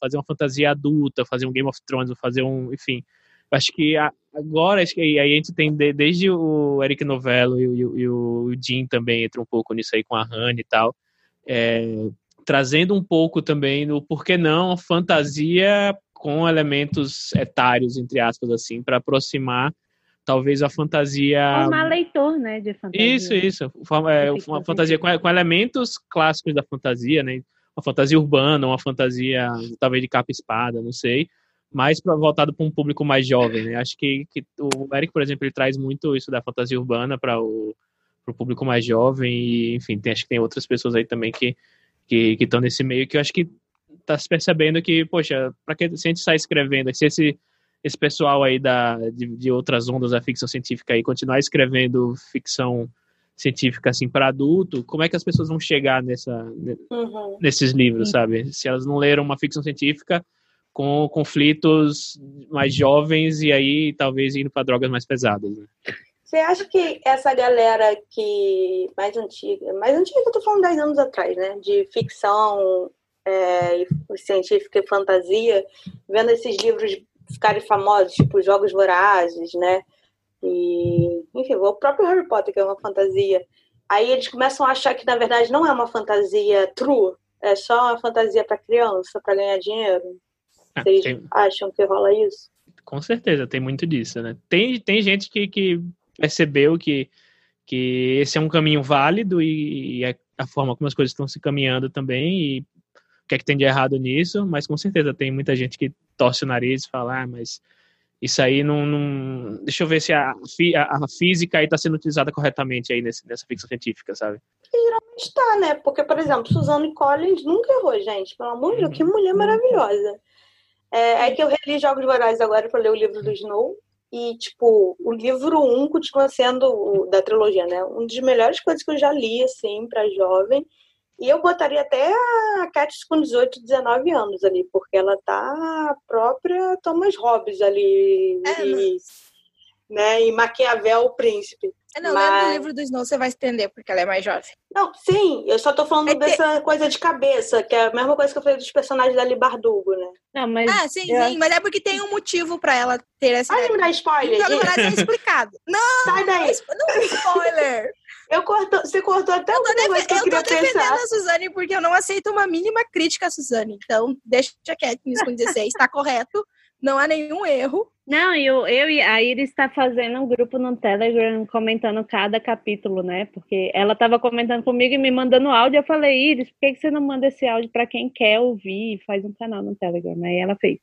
fazer uma fantasia adulta, fazer um Game of Thrones, fazer um, enfim, acho que agora, acho que aí a gente tem desde o Eric Novello e, o, e o Jim também entra um pouco nisso aí com a Hannah e tal, é, trazendo um pouco também no por que não fantasia com elementos etários, entre aspas, assim, para aproximar talvez a fantasia. Formar leitor, né? De fantasia. Isso, isso. É, uma fantasia com, com, elementos clássicos da fantasia, né? Uma fantasia urbana, uma fantasia talvez de capa espada, não sei mais pra, voltado para um público mais jovem, né? Acho que, que o Eric, por exemplo, ele traz muito isso da fantasia urbana para o público mais jovem e, enfim, tem, acho que tem outras pessoas aí também que que estão nesse meio que eu acho que tá se percebendo que, poxa, para que se a gente sai escrevendo, se esse esse pessoal aí da, de, de outras ondas da ficção científica aí continuar escrevendo ficção científica assim para adulto, como é que as pessoas vão chegar nessa, uhum. nesses livros, sabe? Se elas não leram uma ficção científica com conflitos mais jovens e aí talvez indo para drogas mais pesadas. Né? Você acha que essa galera que mais antiga, mais antiga que eu tô falando 10 anos atrás, né, de ficção é, científica e fantasia, vendo esses livros ficarem famosos, tipo Jogos Vorazes, né, e enfim, o próprio Harry Potter que é uma fantasia, aí eles começam a achar que na verdade não é uma fantasia true, é só uma fantasia para criança, para ganhar dinheiro. Ah, Vocês tem... acham que rola isso? Com certeza, tem muito disso, né? Tem, tem gente que, que percebeu que, que esse é um caminho válido e, e a, a forma como as coisas estão se caminhando também e o que é que tem de errado nisso, mas com certeza tem muita gente que torce o nariz e fala, ah, mas isso aí não, não... Deixa eu ver se a, a, a física aí está sendo utilizada corretamente aí nesse, nessa ficção científica, sabe? geralmente está, né? Porque, por exemplo, Suzanne Collins nunca errou, gente. Pelo amor de Deus, que mulher maravilhosa. É, é que eu reli Jogos Vorazes agora para ler o livro do Snow. E, tipo, o livro 1 um continua sendo, da trilogia, né? Um dos melhores coisas que eu já li, assim, para jovem. E eu botaria até a Katniss com 18, 19 anos ali, porque ela tá a própria Thomas Hobbes ali. É, e, né? E Maquiavel, o príncipe. É, não, mas... lendo o livro do Snow você vai entender porque ela é mais jovem. Não, sim, eu só tô falando é dessa que... coisa de cabeça, que é a mesma coisa que eu falei dos personagens da Libardugo, né? Não, mas... Ah, sim, eu... sim, mas é porque tem um motivo pra ela ter essa... Vai me dar spoiler, Então, na é explicado. Não! Sai daí! Não é spoiler! Eu corto, você cortou até o que eu, def... que eu, eu tô defendendo pensar. a Suzane porque eu não aceito uma mínima crítica a Suzane. Então, deixa quieto nisso com 16, tá correto não há nenhum erro. Não, eu, eu e a Iris está fazendo um grupo no Telegram comentando cada capítulo, né? Porque ela estava comentando comigo e me mandando áudio. Eu falei, Iris, por que, que você não manda esse áudio para quem quer ouvir? Faz um canal no Telegram. Aí ela fez.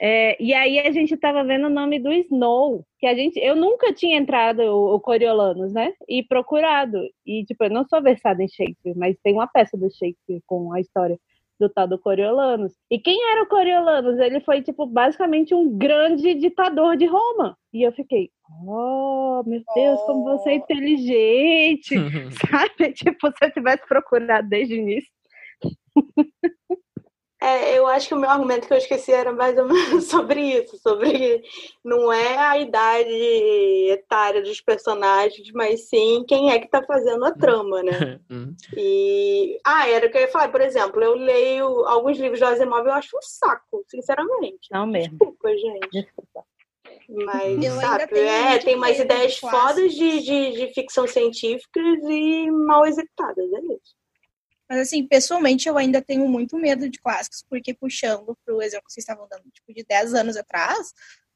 É, e aí a gente estava vendo o nome do Snow, que a gente, eu nunca tinha entrado o, o Coriolanos, né? E procurado. E tipo, eu não sou versada em Shakespeare, mas tem uma peça do Shakespeare com a história do tal do Coriolanos. E quem era o Coriolanos? Ele foi, tipo, basicamente um grande ditador de Roma. E eu fiquei, oh, meu Deus, oh. como você é inteligente, sabe? Tipo, se eu tivesse procurado desde o início. É, eu acho que o meu argumento que eu esqueci era mais ou menos sobre isso, sobre não é a idade etária dos personagens, mas sim quem é que está fazendo a trama, né? Uhum. e ah, era o que eu ia falar, por exemplo, eu leio alguns livros do Asimov e eu acho um saco, sinceramente. Não mesmo. Desculpa, gente. Desculpa. Mas, eu sabe, é, tem umas ideias fodas de, de, de ficção científica e mal executadas, é isso. Mas, assim, pessoalmente, eu ainda tenho muito medo de clássicos, porque puxando para o exemplo que vocês estavam dando, tipo, de 10 anos atrás,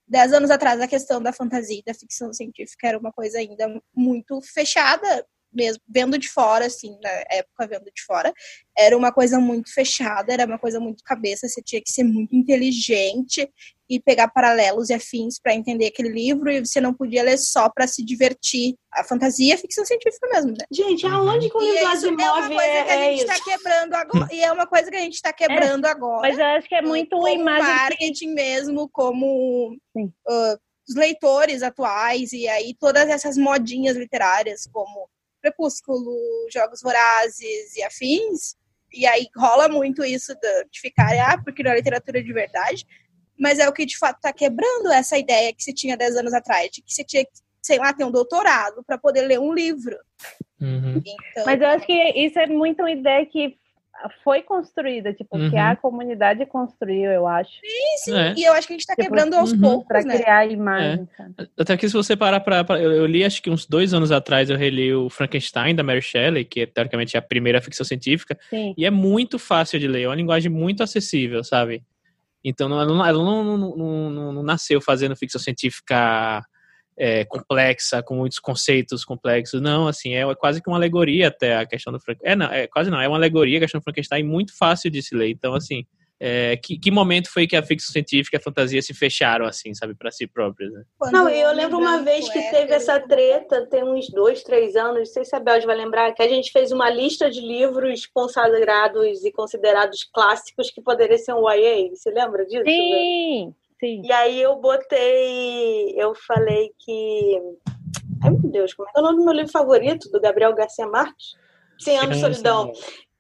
10 anos atrás a questão da fantasia e da ficção científica era uma coisa ainda muito fechada mesmo, vendo de fora, assim, na época vendo de fora, era uma coisa muito fechada, era uma coisa muito cabeça, você tinha que ser muito inteligente e pegar paralelos e afins para entender aquele livro e você não podia ler só para se divertir. A fantasia é ficção científica mesmo, né? Gente, aonde que o livro Asimov é uma coisa é, que a gente está quebrando agora. E é uma coisa que a gente está quebrando é, agora. Mas eu acho que é muito como imagem marketing mesmo, como uh, os leitores atuais e aí todas essas modinhas literárias como Crepúsculo, Jogos Vorazes e afins. E aí rola muito isso de, ficar, ah, porque não é literatura de verdade. Mas é o que de fato está quebrando essa ideia que se tinha 10 anos atrás, de que você tinha que, sei lá, ter um doutorado para poder ler um livro. Uhum. Então, Mas eu acho que isso é muito uma ideia que foi construída, tipo, uhum. que a comunidade construiu, eu acho. Sim, sim. É. E eu acho que a gente está tipo, quebrando aos uhum. poucos, para né? criar imagem. É. Até que se você parar para eu, eu, li, acho que uns dois anos atrás, eu reli o Frankenstein da Mary Shelley, que é teoricamente a primeira ficção científica, sim. e é muito fácil de ler, é uma linguagem muito acessível, sabe? Então, ela não, ela não, não, não, não nasceu fazendo ficção científica é, complexa, com muitos conceitos complexos. Não, assim, é quase que uma alegoria até a questão do Frankenstein. É, não, é quase não, é uma alegoria a questão do Frankenstein muito fácil de se ler. Então, assim, é, que, que, momento foi que a ficção científica e a fantasia se fecharam, assim, sabe, para si próprias? Né? Não, eu lembro uma vez que teve essa treta, tem uns dois, três anos, não sei se a Bel vai lembrar, que a gente fez uma lista de livros consagrados e considerados clássicos que poderiam ser um YA. Você lembra disso? Sim! Sim. E aí eu botei, eu falei que Ai, meu Deus, como é que é o nome do meu livro favorito, do Gabriel Garcia Marques? 100 anos de solidão.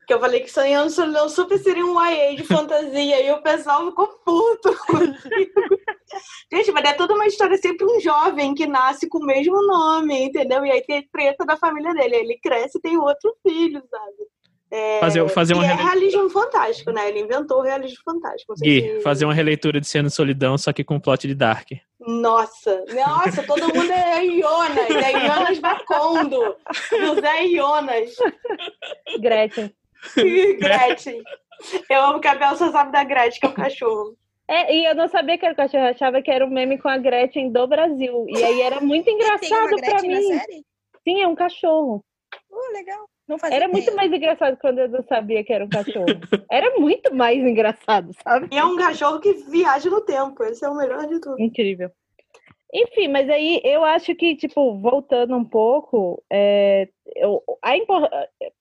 Que eu falei que 100 anos de solidão super seria um YA de fantasia e o pessoal ficou puto. Gente, mas é toda uma história sempre um jovem que nasce com o mesmo nome, entendeu? E aí tem treta da família dele. Aí ele cresce e tem outro filho, sabe? É, fazer, fazer uma é realismo fantástico, né? Ele inventou o realismo fantástico. Gui, se... fazer uma releitura de Cena de Solidão, só que com plot de Dark. Nossa, nossa, todo mundo é Ionas, é Ionas Bacondo, José Ionas. Gretchen. Gretchen. Eu amo que a Bel só sabe da Gretchen, que é o cachorro. É, e eu não sabia que era o cachorro, eu achava que era um meme com a Gretchen do Brasil. E aí era muito engraçado para mim. Sim, é um cachorro. Oh, legal era muito mais engraçado quando eu não sabia que era um cachorro. era muito mais engraçado, sabe? E é um cachorro que viaja no tempo. Esse é o melhor de tudo. Incrível. Enfim, mas aí eu acho que, tipo, voltando um pouco, é, eu, a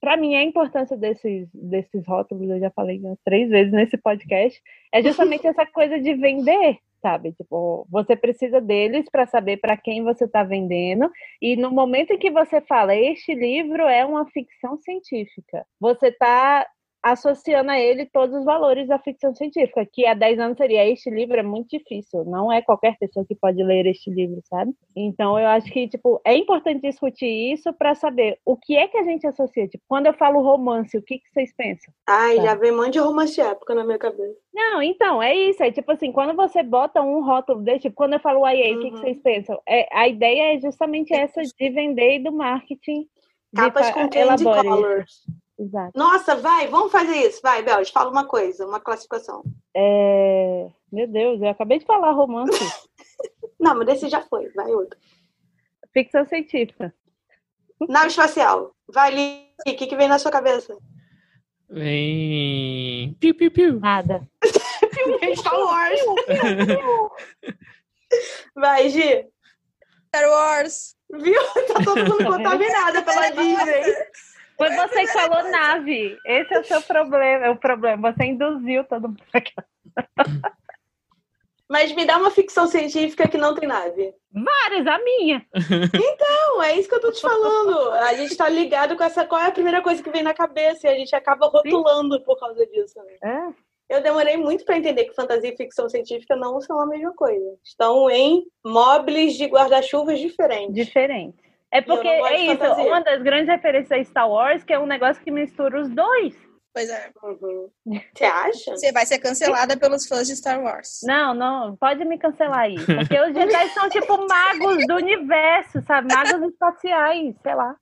para mim a importância desses, desses rótulos, eu já falei umas três vezes nesse podcast, é justamente essa coisa de vender, sabe? Tipo, você precisa deles para saber para quem você está vendendo. E no momento em que você fala, este livro é uma ficção científica, você está associando a ele todos os valores da ficção científica, que há 10 anos seria este livro é muito difícil, não é qualquer pessoa que pode ler este livro, sabe? Então eu acho que tipo é importante discutir isso para saber o que é que a gente associa, tipo, quando eu falo romance, o que que vocês pensam? Ai, já vem um monte de romance de época na minha cabeça. Não, então, é isso, é tipo assim, quando você bota um rótulo desse, tipo, quando eu falo YA, uhum. o que, que uhum. vocês pensam? É, a ideia é justamente essa de vender e do marketing. Capas com candy colors. Exato. Nossa, vai, vamos fazer isso. Vai, Belge, fala uma coisa, uma classificação. É... Meu Deus, eu acabei de falar romance. Não, mas esse já foi, vai outro. Ficção científica. Nave espacial. Vai, Li, o que, que vem na sua cabeça? Vem. Piu, piu, piu. Nada. vem Star Wars. Vai, Gi. Star Wars. Viu? Tá todo mundo contaminado pela Disney. Foi você que falou nave. Esse é o seu problema. É o problema. Você induziu todo mundo Mas me dá uma ficção científica que não tem nave. Várias, a minha. Então, é isso que eu tô te falando. A gente tá ligado com essa. Qual é a primeira coisa que vem na cabeça? E a gente acaba rotulando Sim. por causa disso. Né? É. Eu demorei muito para entender que fantasia e ficção científica não são a mesma coisa. Estão em móveis de guarda-chuvas diferentes. Diferentes. É porque é isso, uma das grandes referências a Star Wars, que é um negócio que mistura os dois. Pois é. Uhum. Você acha? Você vai ser cancelada pelos fãs de Star Wars. Não, não, pode me cancelar aí. Porque os Jedi são tipo magos do universo, sabe? Magos espaciais, sei lá.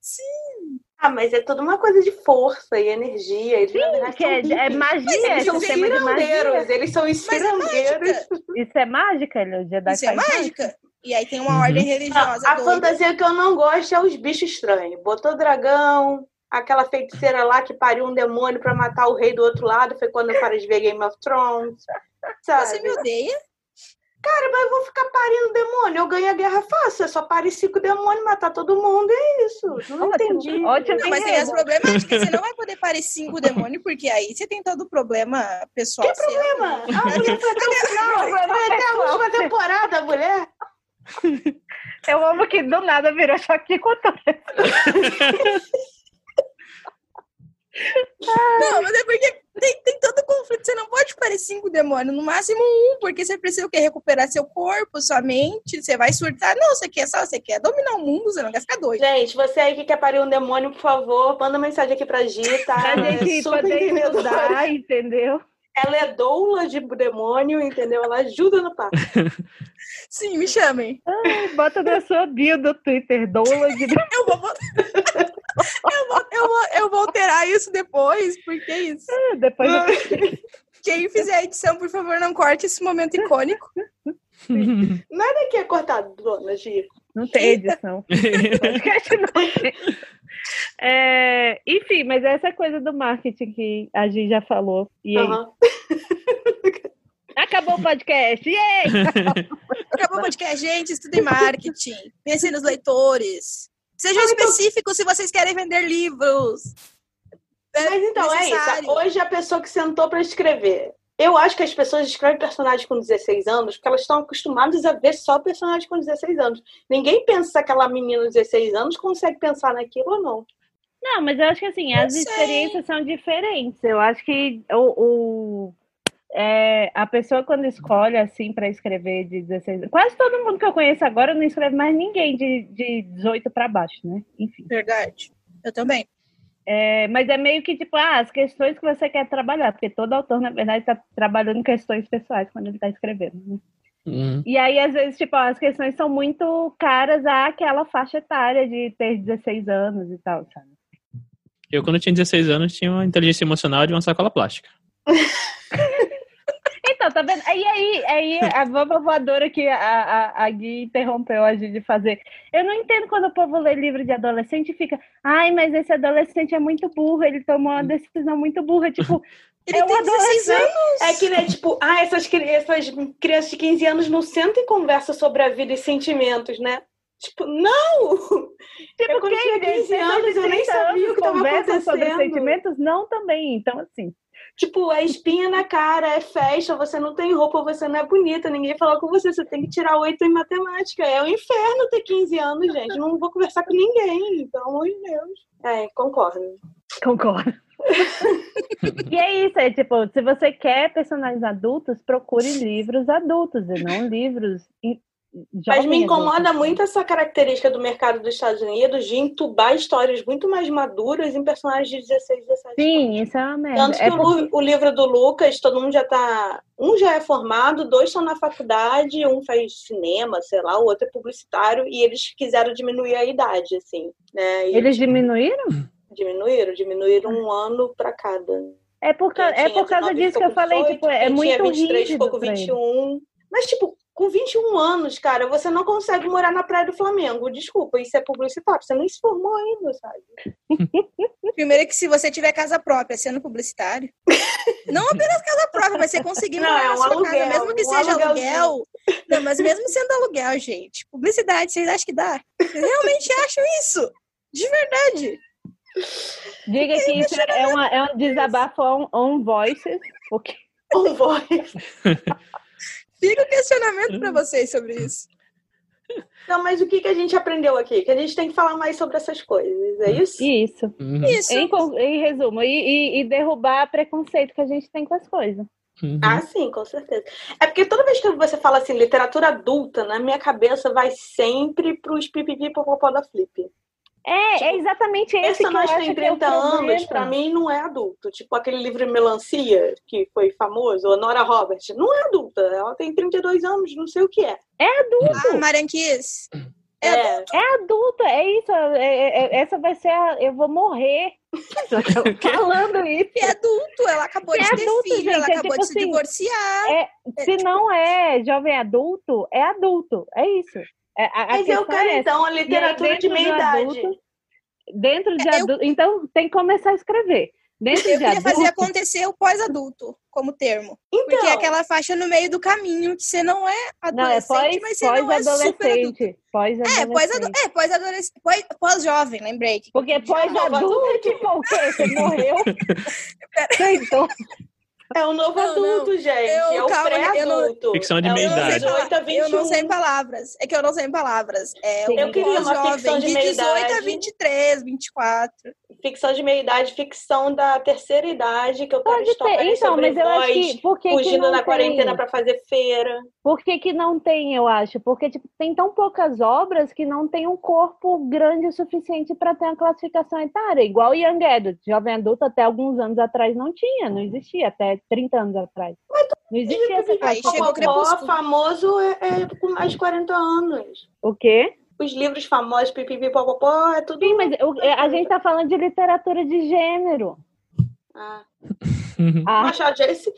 Sim. Ah, mas é toda uma coisa de força e energia. Eles, Sim, que é, é, magia. eles são cirandeiros, eles são cirandeiros. É Isso é mágica, ele, o Jedi Isso é mágica? E aí tem uma ordem uhum. religiosa. A, a fantasia que eu não gosto é os bichos estranhos. Botou dragão, aquela feiticeira lá que pariu um demônio para matar o rei do outro lado. Foi quando eu parei de ver Game of Thrones. Sabe? Você me odeia? Cara, mas eu vou ficar parindo demônio. Eu ganho a guerra fácil. É só parir cinco demônios, matar todo mundo. É isso. Não ótimo, entendi. Ótimo, não, mas tem as problemáticas. Você não vai poder parir cinco demônios, porque aí você tem todo o problema pessoal. Que problema? Ah, não, vai ter a última temporada, mulher. Eu amo que do nada virou choque cultural. Não, mas é porque tem, tem todo conflito. Você não pode parir cinco demônios, no máximo um, porque você precisa o quê? Recuperar seu corpo, sua mente. Você vai surtar. Não, você quer só, você quer dominar o mundo, você não quer ficar doido. Gente, você aí que quer parir um demônio, por favor, manda mensagem aqui pra Gi, tá? Pra gente é poder entendeu? Ela é doula de demônio, entendeu? Ela ajuda no papo. Sim, me chamem. Ah, bota na sua bio do Twitter, doula de demônio. eu, vou, eu, vou, eu, vou, eu vou alterar isso depois, porque é isso. Ah, depois eu... Quem fizer a edição, por favor, não corte esse momento icônico. Nada que é cortado, dona Gi. Não tem edição. não tem. É, enfim, mas essa coisa do marketing que a gente já falou. E uhum. Acabou o podcast! Yay! Acabou o podcast, gente. Estudem marketing. Pensem nos leitores. Sejam então específicos se vocês querem vender livros. É Mas então, necessário. é isso. Hoje a pessoa que sentou para escrever Eu acho que as pessoas escrevem personagens com 16 anos porque elas estão acostumadas a ver só personagens com 16 anos. Ninguém pensa se aquela menina de 16 anos consegue pensar naquilo ou não. Não, mas eu acho que assim, as experiências são diferentes. Eu acho que o, o é, a pessoa quando escolhe assim para escrever de 16 quase todo mundo que eu conheço agora não escreve mais ninguém de, de 18 para baixo, né? Enfim. Verdade. Eu também. É, mas é meio que tipo, ah, as questões que você quer trabalhar, porque todo autor, na verdade, está trabalhando questões pessoais quando ele está escrevendo. Né? Uhum. E aí, às vezes, tipo, as questões são muito caras àquela faixa etária de ter 16 anos e tal, sabe? Eu, quando tinha 16 anos, tinha uma inteligência emocional de uma sacola plástica. Então, tá vendo? Aí, aí, aí a vovó voadora que a, a, a Gui interrompeu a gente de fazer. Eu não entendo quando o povo lê livro de adolescente e fica, ai, mas esse adolescente é muito burro, ele tomou uma decisão muito burra. Tipo, ele é um adolescente. É que, né, tipo, ah, essas, essas crianças de 15 anos não sentam e conversam sobre a vida e sentimentos, né? Tipo, não! Tipo, eu quando tinha 15 anos, eu nem sabia o que estava acontecendo. sobre sentimentos? Não, também. Então, assim, Tipo, é espinha na cara, é festa, você não tem roupa, você não é bonita, ninguém fala com você, você tem que tirar oito em matemática. É o um inferno ter 15 anos, gente. Não vou conversar com ninguém, pelo amor de Deus. É, concordo. Concordo. e é isso, é tipo, se você quer personagens adultos, procure livros adultos e não livros mas me incomoda muito essa característica do mercado dos Estados Unidos de entubar histórias muito mais maduras em personagens de 16, 17 Sim, anos. isso é uma merda. Tanto que é porque... o, livro do Lucas, todo mundo já tá. Um já é formado, dois estão na faculdade, um faz cinema, sei lá, o outro é publicitário, e eles quiseram diminuir a idade, assim. Né? E eles diminuíram? Diminuíram, diminuíram um ano para cada. É por, é por causa disso que eu falei, 18, tipo, é muito tinha 23 ficou com 21. Mas, tipo, 21 anos, cara, você não consegue morar na Praia do Flamengo. Desculpa, isso é publicitário. Você nem se formou ainda, sabe? Primeiro que se você tiver casa própria sendo publicitário, não apenas casa própria, mas você conseguir morar não, é um na sua aluguel, casa, mesmo que um seja aluguel. Não, mas mesmo sendo aluguel, gente. Publicidade, vocês acham que dá? Vocês realmente acham isso? De verdade. Diga que isso é, uma, é um desabafo on, on voices. Porque... On voice. Fica o questionamento para vocês sobre isso. Não, mas o que, que a gente aprendeu aqui? Que a gente tem que falar mais sobre essas coisas, é isso? Isso. Uhum. isso. Em, em resumo, e, e, e, derrubar preconceito que a gente tem com as coisas. Uhum. Ah, sim, com certeza. É porque toda vez que você fala assim, literatura adulta, na minha cabeça vai sempre para os pipipi popopó da Flip. É, tipo, é exatamente esse personagem que tem 30 é anos, pra mim, não é adulto. Tipo aquele livro Melancia, que foi famoso, a Nora Roberts, não é adulta. Ela tem 32 anos, não sei o que é. É adulto. Ah, Maranquias. É, é adulto. É adulto, é isso. É, é, é, essa vai ser a. Eu vou morrer falando isso. É adulto, ela acabou de ter adulto, filho, gente, ela acabou tipo de se assim, divorciar. se tipo... não é jovem adulto, é adulto. É isso. É, a, Mas eu quero, é então, a literatura de meia idade. Adulto, dentro de é, adulto. Eu... Então, tem que começar a escrever. Dentro eu de queria adulto... fazer acontecer o pós-adulto como termo. Então, Porque é aquela faixa no meio do caminho que você não é adolescente, não, é pós, mas você pós não é super adulto. Pós-adolescente. É, pós-adolescente. Pós é, pós-jovem, lembrei. Porque pós-adulto é tipo o quê? Você morreu? então... É o novo não, adulto, não. gente. Eu, é o pré-adulto. Ficção de é meia idade. Eu não sei palavras. É que eu não sei palavras. É eu queria uma ficção de, de meia 18 a 23, 24. Ficção de meia idade, ficção da terceira idade, que eu quero histórias então, sobre mas eu voz, acho que, por que fugindo que na tem? quarentena para fazer feira. Por que, que não tem, eu acho? Porque tipo, tem tão poucas obras que não tem um corpo grande o suficiente para ter uma classificação etária. Igual Young Adult, jovem adulto, até alguns anos atrás não tinha, não existia, até 30 anos atrás. Mas não existia essa classificação. O famoso é, é com mais de 40 anos. O quê? Os livros famosos, pipipi, popopó, é tudo. Sim, mas a gente tá falando de literatura de gênero. Ah. ah. Machado de Assis.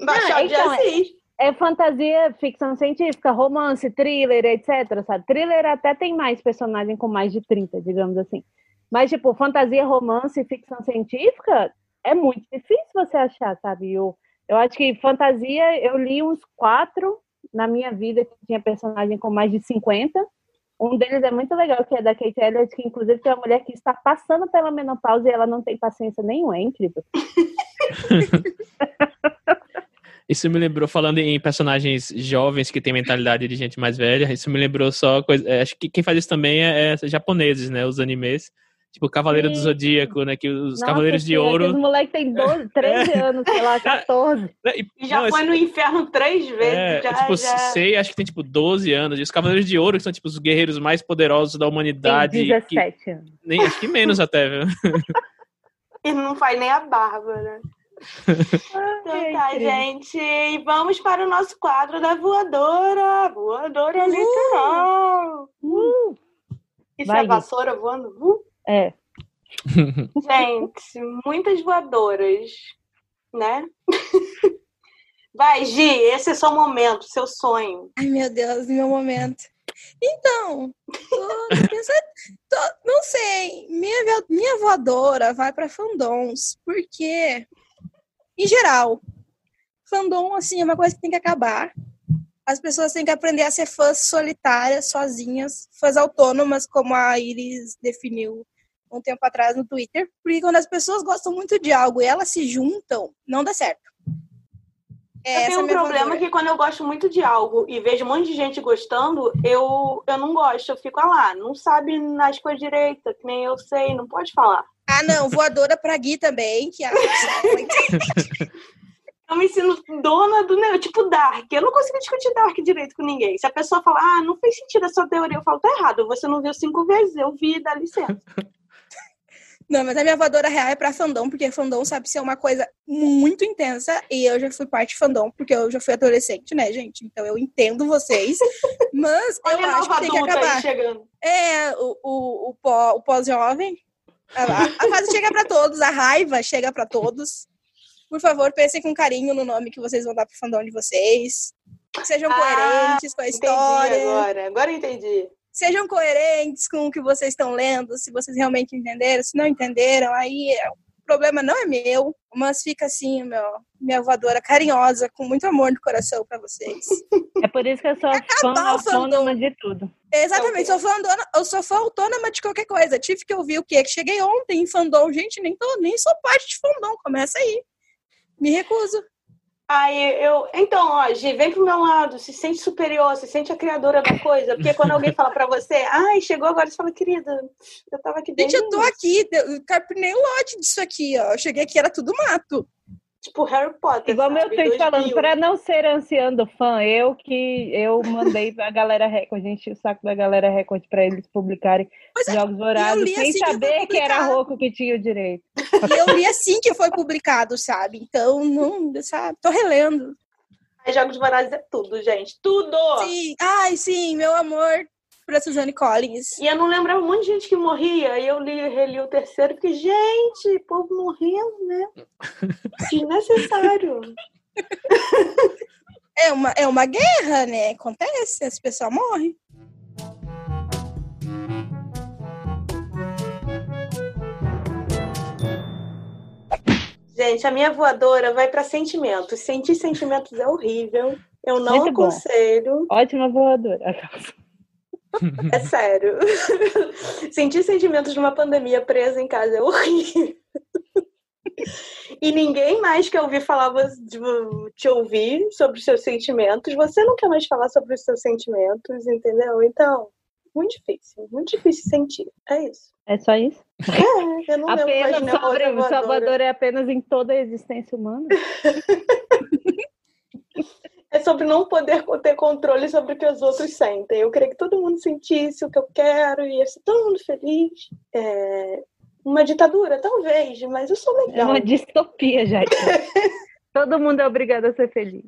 Machado de Assis. É, é fantasia, ficção científica, romance, thriller, etc. Sabe? Thriller até tem mais personagem com mais de 30, digamos assim. Mas, tipo, fantasia, romance, ficção científica é muito difícil você achar, sabe? Eu, eu acho que fantasia, eu li uns quatro na minha vida que tinha personagem com mais de 50 um deles é muito legal, que é da Kate Elliott, que inclusive tem uma mulher que está passando pela menopausa e ela não tem paciência nenhuma, é incrível. Isso me lembrou, falando em personagens jovens que têm mentalidade de gente mais velha, isso me lembrou só coisa. É, acho que quem faz isso também é, é japoneses, né? Os animes. Tipo, Cavaleiro Sim. do Zodíaco, né? Que os Nossa, Cavaleiros de Ouro. Os moleques têm 12, 13 é. anos, sei lá, 14. E, já não, foi no inferno três vezes. É, já, tipo, já... sei, acho que tem tipo 12 anos. E os Cavaleiros de Ouro, que são tipo os guerreiros mais poderosos da humanidade. Tem 17 que... anos. Nem, acho que menos até, viu? E não faz nem a barba, né? então tá, gente. E vamos para o nosso quadro da voadora. Voadora uh! literal. Uh! Isso Vai, é a vassoura voando? Uh? É. Gente, muitas voadoras, né? Vai, Gi, esse é seu momento, seu sonho. Ai, meu Deus, meu momento. Então, tô pensando, tô, não sei, minha, minha voadora vai para fandoms, porque, em geral, fandom, assim, é uma coisa que tem que acabar. As pessoas têm que aprender a ser fãs solitárias, sozinhas, fãs autônomas, como a Iris definiu um tempo atrás no Twitter, porque quando as pessoas gostam muito de algo e elas se juntam, não dá certo. É, eu tenho um problema que quando eu gosto muito de algo e vejo um monte de gente gostando, eu, eu não gosto, eu fico ah lá, não sabe nas coisas direita, que nem eu sei, não pode falar. Ah, não, voadora pra Gui também, que a Eu me ensino dona do negócio, tipo Dark. Eu não consigo discutir Dark direito com ninguém. Se a pessoa falar, ah, não fez sentido a sua teoria, eu falo, tá errado, você não viu cinco vezes, eu vi, dá licença. Não, mas a minha voadora real é pra fandom, porque fandom sabe ser uma coisa muito intensa. E eu já fui parte fandom, porque eu já fui adolescente, né, gente? Então eu entendo vocês. Mas eu acho que tem que acabar. É, o, o, o, o pós-jovem. A, a fase chega para todos, a raiva chega para todos. Por favor, pensem com carinho no nome que vocês vão dar pro fandom de vocês. Sejam ah, coerentes com a história. Agora, agora entendi sejam coerentes com o que vocês estão lendo, se vocês realmente entenderam, se não entenderam, aí o problema não é meu, mas fica assim, meu, minha voadora carinhosa, com muito amor no coração para vocês. É por isso que eu sou fã autônoma de tudo. Exatamente, sou fã eu sou fã autônoma de qualquer coisa. Tive que ouvir o quê? Que cheguei ontem em fandom. Gente, nem, tô, nem sou parte de fandom, começa aí. Me recuso. Aí eu, então, ó, Gi, vem pro meu lado, se sente superior, se sente a criadora da coisa, porque quando alguém fala pra você, ai, chegou agora, você fala, querida, eu tava aqui dentro. Gente, eu tô aqui, eu carpinei um lote disso aqui, ó. Eu cheguei aqui, era tudo mato. Tipo Harry Potter. Igual sabe? meu tweet falando, para não ser anciando fã, eu que eu mandei a galera Record, gente, o saco da galera Record para eles publicarem pois é, jogos vorazes sem assim saber que, que, era Roco que tinha o direito. E eu li assim que foi publicado, sabe? Então, não, sabe? Tô relendo. Jogos Vorazes é tudo, gente. Tudo! Sim, ai, sim, meu amor pra Suzanne Collins. E eu não lembrava um monte de gente que morria. E eu li, reli o terceiro e fiquei, gente, o povo morrendo, né? Desnecessário. é, uma, é uma guerra, né? Acontece, as pessoas morrem. Gente, a minha voadora vai para sentimentos. Sentir sentimentos é horrível. Eu não Muito aconselho. Bom. Ótima voadora. É sério. Sentir sentimentos de uma pandemia presa em casa é horrível. E ninguém mais quer ouvir falar, te ouvir sobre os seus sentimentos. Você não quer mais falar sobre os seus sentimentos, entendeu? Então, muito difícil, muito difícil sentir. É isso. É só isso? É, eu não apenas sobre o Salvador é apenas em toda a existência humana. é sobre não poder ter controle sobre o que os outros sentem. Eu queria que todo mundo sentisse o que eu quero e ia ser todo mundo feliz. É... Uma ditadura, talvez, mas eu sou legal. É uma distopia, já. todo mundo é obrigado a ser feliz.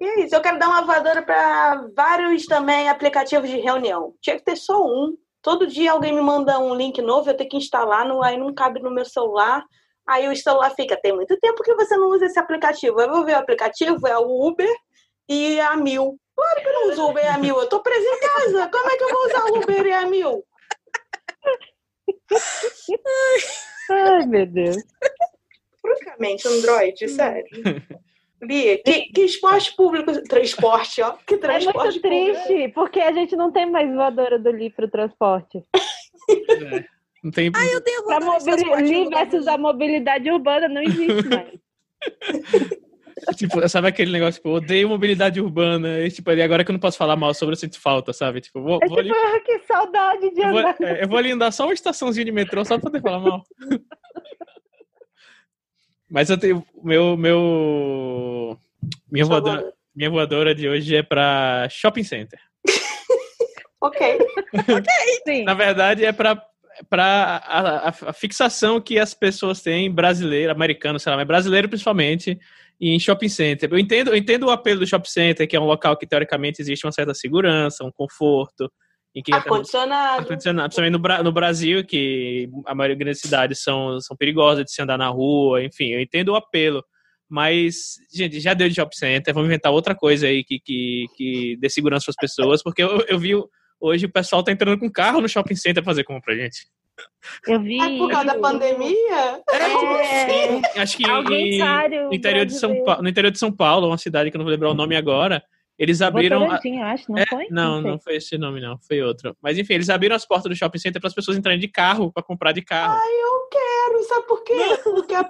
E é isso. Eu quero dar uma voadora para vários também aplicativos de reunião. Tinha que ter só um. Todo dia alguém me manda um link novo, eu tenho que instalar, aí não cabe no meu celular. Aí o celular fica, tem muito tempo que você não usa esse aplicativo. Eu vou ver o aplicativo, é o Uber e a Mil. Claro que eu não uso Uber e a Mil, eu tô presa em casa. Como é que eu vou usar o Uber e a Mil? Ai, meu Deus. Francamente, Android, sério. Bia, que, que esporte público. Transporte, ó. Que transporte é muito triste, público. porque a gente não tem mais voadora do Li pro transporte. É. Não tem... Ah, eu tenho vontade Li versus a mobilidade urbana não existe mais. tipo, sabe aquele negócio, tipo, odeio mobilidade urbana, e, tipo, agora que eu não posso falar mal sobre, eu sinto falta, sabe? Tipo, vou, é vou tipo, ali... que saudade de eu andar. Vou, é, eu vou ali andar só uma estaçãozinha de metrô, só pra poder falar mal. Mas eu tenho, meu, meu, minha voadora, minha voadora de hoje é pra shopping center. ok. ok. Sim. Na verdade, é pra para a, a, fixação que as pessoas têm brasileiro, americano, sei lá, mas brasileiro principalmente, em shopping center. Eu entendo, eu entendo o apelo do shopping center, que é um local que teoricamente existe uma certa segurança, um conforto. Ar-condicionado. Ar-condicionado. Principalmente no, no Brasil, que a maioria das cidades são, são perigosas de se andar na rua, enfim, eu entendo o apelo. Mas, gente, já deu de shopping center, vamos inventar outra coisa aí que, que, que dê segurança para as pessoas, porque eu, eu vi Hoje o pessoal tá entrando com carro no shopping center fazer compra, gente. Eu vi. É por causa da pandemia? É, é... Acho que no interior, de São Paulo, no interior de São Paulo, uma cidade que eu não vou lembrar o nome agora, eles abriram. A... acho, não é, foi? Não, não, não, foi esse nome, não. Foi outro. Mas enfim, eles abriram as portas do shopping center para as pessoas entrarem de carro, para comprar de carro. Ai, eu quero, sabe por quê? Porque a,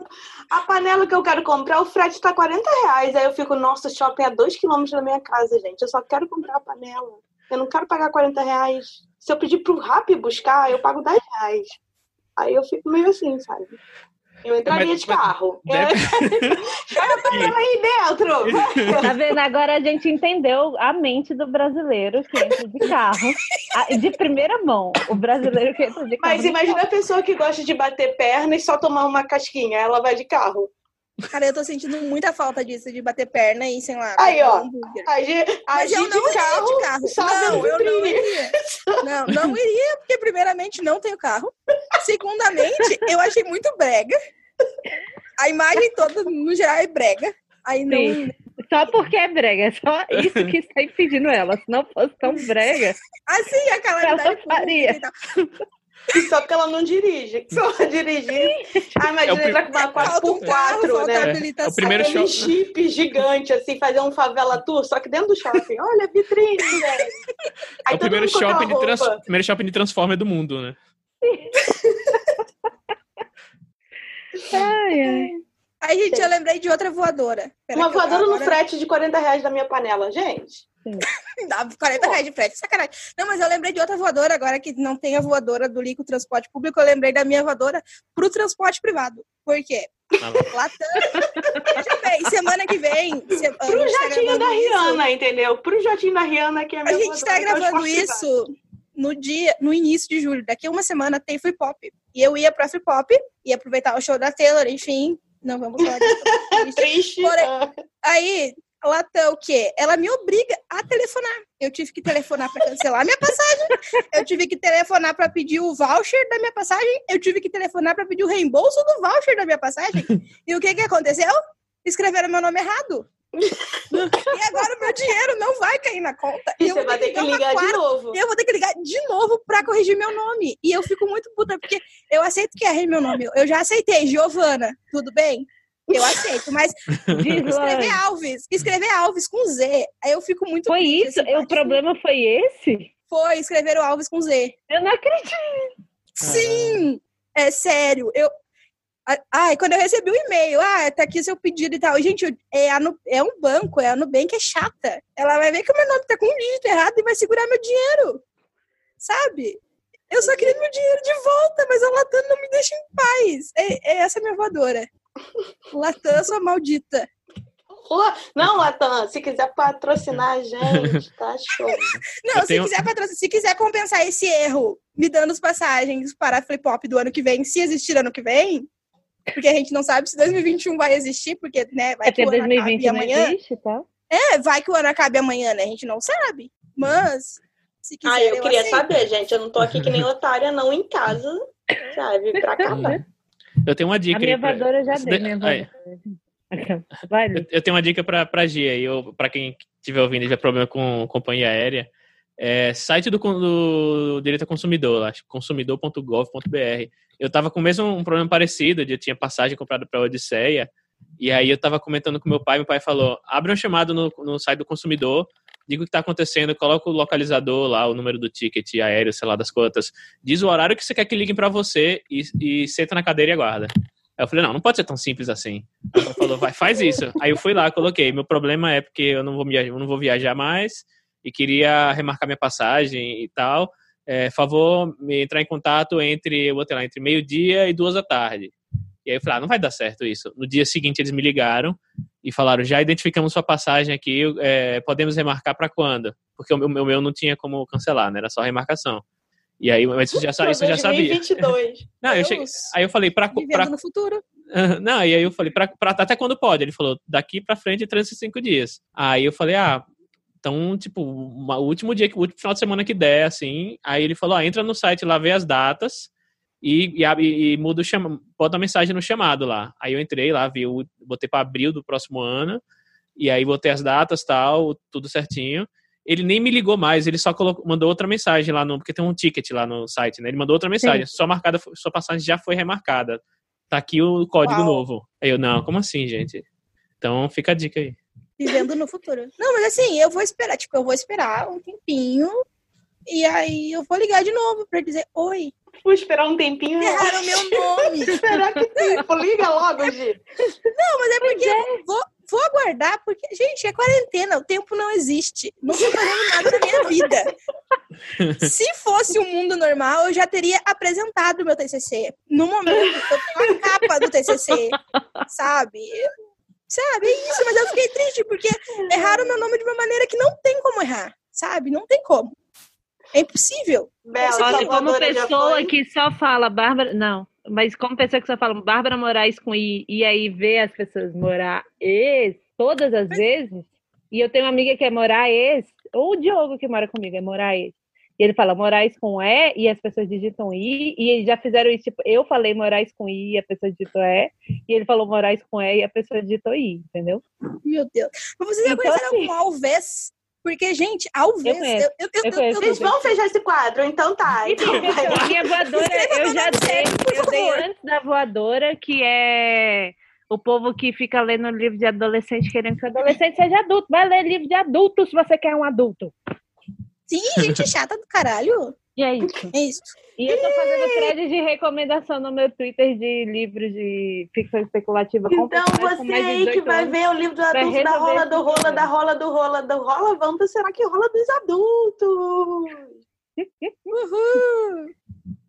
a, panela que eu quero comprar, o frete tá 40 reais. Aí eu fico, nossa, o shopping é 2 quilômetros da minha casa, gente. Eu só quero comprar a panela. Eu não quero pagar 40 reais. Se eu pedir pro Rap buscar, eu pago 10 reais. Aí eu fico meio assim, sabe? Eu entraria mas, de carro. Deve... Eu aí dentro. Tá vendo? Agora a gente entendeu a mente do brasileiro que entra de carro. De primeira mão, o brasileiro que entra de carro. Mas imagina a pessoa que gosta de bater perna e só tomar uma casquinha. Ela vai de carro. Cara, eu tô sentindo muita falta disso, de bater perna e, sei lá. Aí, ó. A gente, a Mas eu não de carro, de carro. Não, eu não iria. Não, não iria, porque, primeiramente, não tenho carro. Segundamente, eu achei muito brega. A imagem toda, no geral, é brega. Aí não. Sim. Só porque é brega, é só isso que está impedindo ela. Se não fosse tão brega. Assim, a calamidade ela faria. E só porque ela não dirige. Se ela dirigir. Ah, imagina é entrar com uma 4x4, né? É o primeiro Aquele chip gigante, assim, fazer um favela tour, só que dentro do shopping. Olha, vitrine, velho. É o primeiro shopping, de trans... primeiro shopping de Transformer do mundo, né? ai, ai. Aí, gente, eu lembrei de outra voadora. Pera uma voadora agora... no frete de 40 reais da minha panela, gente. Dá 40 reais de frete, sacanagem. Não, mas eu lembrei de outra voadora agora que não tem a voadora do Lico Transporte Público, eu lembrei da minha voadora pro transporte privado. Por quê? Ah, Latam. bem, semana que vem. Se, pro jatinho tá da Rihanna, entendeu? Pro jatinho da Rihanna que é a minha A gente tá gravando isso no dia, no início de julho. Daqui a uma semana tem Free Pop. E eu ia pra Free Pop, ia aproveitar o show da Taylor, enfim. Não vamos falar disso. Triste. Porém, aí Latam, o quê? Ela me obriga a telefonar. Eu tive que telefonar para cancelar minha passagem. Eu tive que telefonar para pedir o voucher da minha passagem. Eu tive que telefonar para pedir o reembolso do voucher da minha passagem. E o que que aconteceu? Escreveram meu nome errado. e agora o meu dinheiro não vai cair na conta. E você vai ter que ligar de novo. Eu vou ter que ligar de novo para corrigir meu nome. E eu fico muito puta, porque eu aceito que errei meu nome. Eu já aceitei, Giovana, tudo bem? Eu aceito, mas escrever Alves, escrever Alves com Z, aí eu fico muito. Foi isso? Assim, o problema foi esse? Foi, escrever o Alves com Z. Eu não acredito. Sim, é sério. Eu, Ai, quando eu recebi o um e-mail, ah, tá aqui seu pedido e tal. Gente, é, a, é um banco, é a Nubank, é chata. Ela vai ver que o meu nome tá com um dígito errado e vai segurar meu dinheiro. Sabe? Eu só queria meu dinheiro de volta, mas a Latam não me deixa em paz. É, é essa minha voadora. Latam, sua maldita. Não, Latam, se quiser patrocinar a gente, tá show. Não, se, quiser patrocinar, se quiser compensar esse erro, me dando as passagens para a Flip Pop do ano que vem, se existir ano que vem, porque a gente não sabe se 2021 vai existir, porque, né, vai é que o ano 2020 amanhã. Existe, tá? É, vai que o ano acabe amanhã, né? A gente não sabe. Mas, se quiser. Ah, eu, eu queria aceito. saber, gente. Eu não tô aqui que nem otária, não, em casa, sabe? Pra acabar. Eu tenho uma dica. A minha voadora já dei, minha Vai, eu, tenho uma dica para pra Gia e para quem estiver ouvindo e tiver problema com companhia aérea. É, site do, do direito ao consumidor, acho consumidor.gov.br. Eu estava com mesmo um problema parecido, eu tinha passagem comprada para Odisseia, e aí eu estava comentando com meu pai, meu pai falou: abre um chamado no, no site do consumidor diga o que está acontecendo, coloca o localizador lá, o número do ticket aéreo, sei lá das quantas, diz o horário que você quer que liguem para você e, e senta na cadeira e aguarda. Aí eu falei, não, não pode ser tão simples assim. Ela falou, vai, faz isso. Aí eu fui lá, coloquei. Meu problema é porque eu não vou viajar, não vou viajar mais e queria remarcar minha passagem e tal. É, favor, me entrar em contato entre, eu lá, entre meio-dia e duas da tarde. E aí eu falei, ah, não vai dar certo isso. No dia seguinte eles me ligaram e falaram, já identificamos sua passagem aqui, é, podemos remarcar para quando? Porque o meu, o meu não tinha como cancelar, né? Era só remarcação. E aí, mas isso já, isso já sabia. 2022. Não, eu cheguei, aí eu falei, para pra no futuro. Não, e aí eu falei, pra, pra, até quando pode? Ele falou, daqui pra frente, 35 dias. Aí eu falei, ah, então, tipo, o último dia, o último final de semana que der, assim, aí ele falou, ah, entra no site lá, vê as datas e, e, e muda o chama, bota uma mensagem no chamado lá. Aí eu entrei lá, vi, botei para abril do próximo ano, e aí botei as datas, tal, tudo certinho ele nem me ligou mais, ele só colocou, mandou outra mensagem lá no. Porque tem um ticket lá no site, né? Ele mandou outra mensagem. Sim. Sua, marcada, sua passagem já foi remarcada. Tá aqui o código Uau. novo. Aí eu, não, como assim, gente? Então fica a dica aí. Vivendo no futuro. Não, mas assim, eu vou esperar, tipo, eu vou esperar um tempinho. E aí eu vou ligar de novo pra dizer, oi. Vou esperar um tempinho. Erraram meu nome. esperar que tempo? Liga logo, Gi. Não, mas é porque é. eu vou, vou aguardar, porque, gente, é quarentena, o tempo não existe. Não tô fazendo nada na minha vida. Se fosse um mundo normal, eu já teria apresentado o meu TCC. No momento, eu tenho a capa do TCC, sabe? Sabe, é isso, mas eu fiquei triste porque erraram meu nome de uma maneira que não tem como errar, sabe? Não tem como. É impossível. Bela, Olha, como pessoa que só fala Bárbara. Não, mas como pessoa que só fala Bárbara Moraes com I, e aí vê as pessoas morar ex todas as vezes, e eu tenho uma amiga que é Moraes, ou o Diogo que mora comigo, é Moraes. E ele fala Moraes com E e as pessoas digitam I, e eles já fizeram isso, tipo, eu falei Moraes com I e a pessoa digitou E, e ele falou Moraes com E e a pessoa digitou I, entendeu? Meu Deus. Mas vocês já então, conheceram assim, Alves porque, gente, ao ver. Eu, eu, eu, eu, Vocês vão fechar esse quadro, então tá. Então vai. Minha voadora, eu já dei. Eu dei antes da voadora, que é o povo que fica lendo livro de adolescente querendo que o adolescente seja adulto. Vai ler livro de adulto se você quer um adulto. Sim, gente chata do caralho. E é isso. É isso. E eu tô fazendo thread de recomendação no meu Twitter de livros de ficção especulativa. Então você aí que vai ver o livro do adulto da rola do rola, da rola do rola do rola, vamos será que rola dos adultos? Uhul!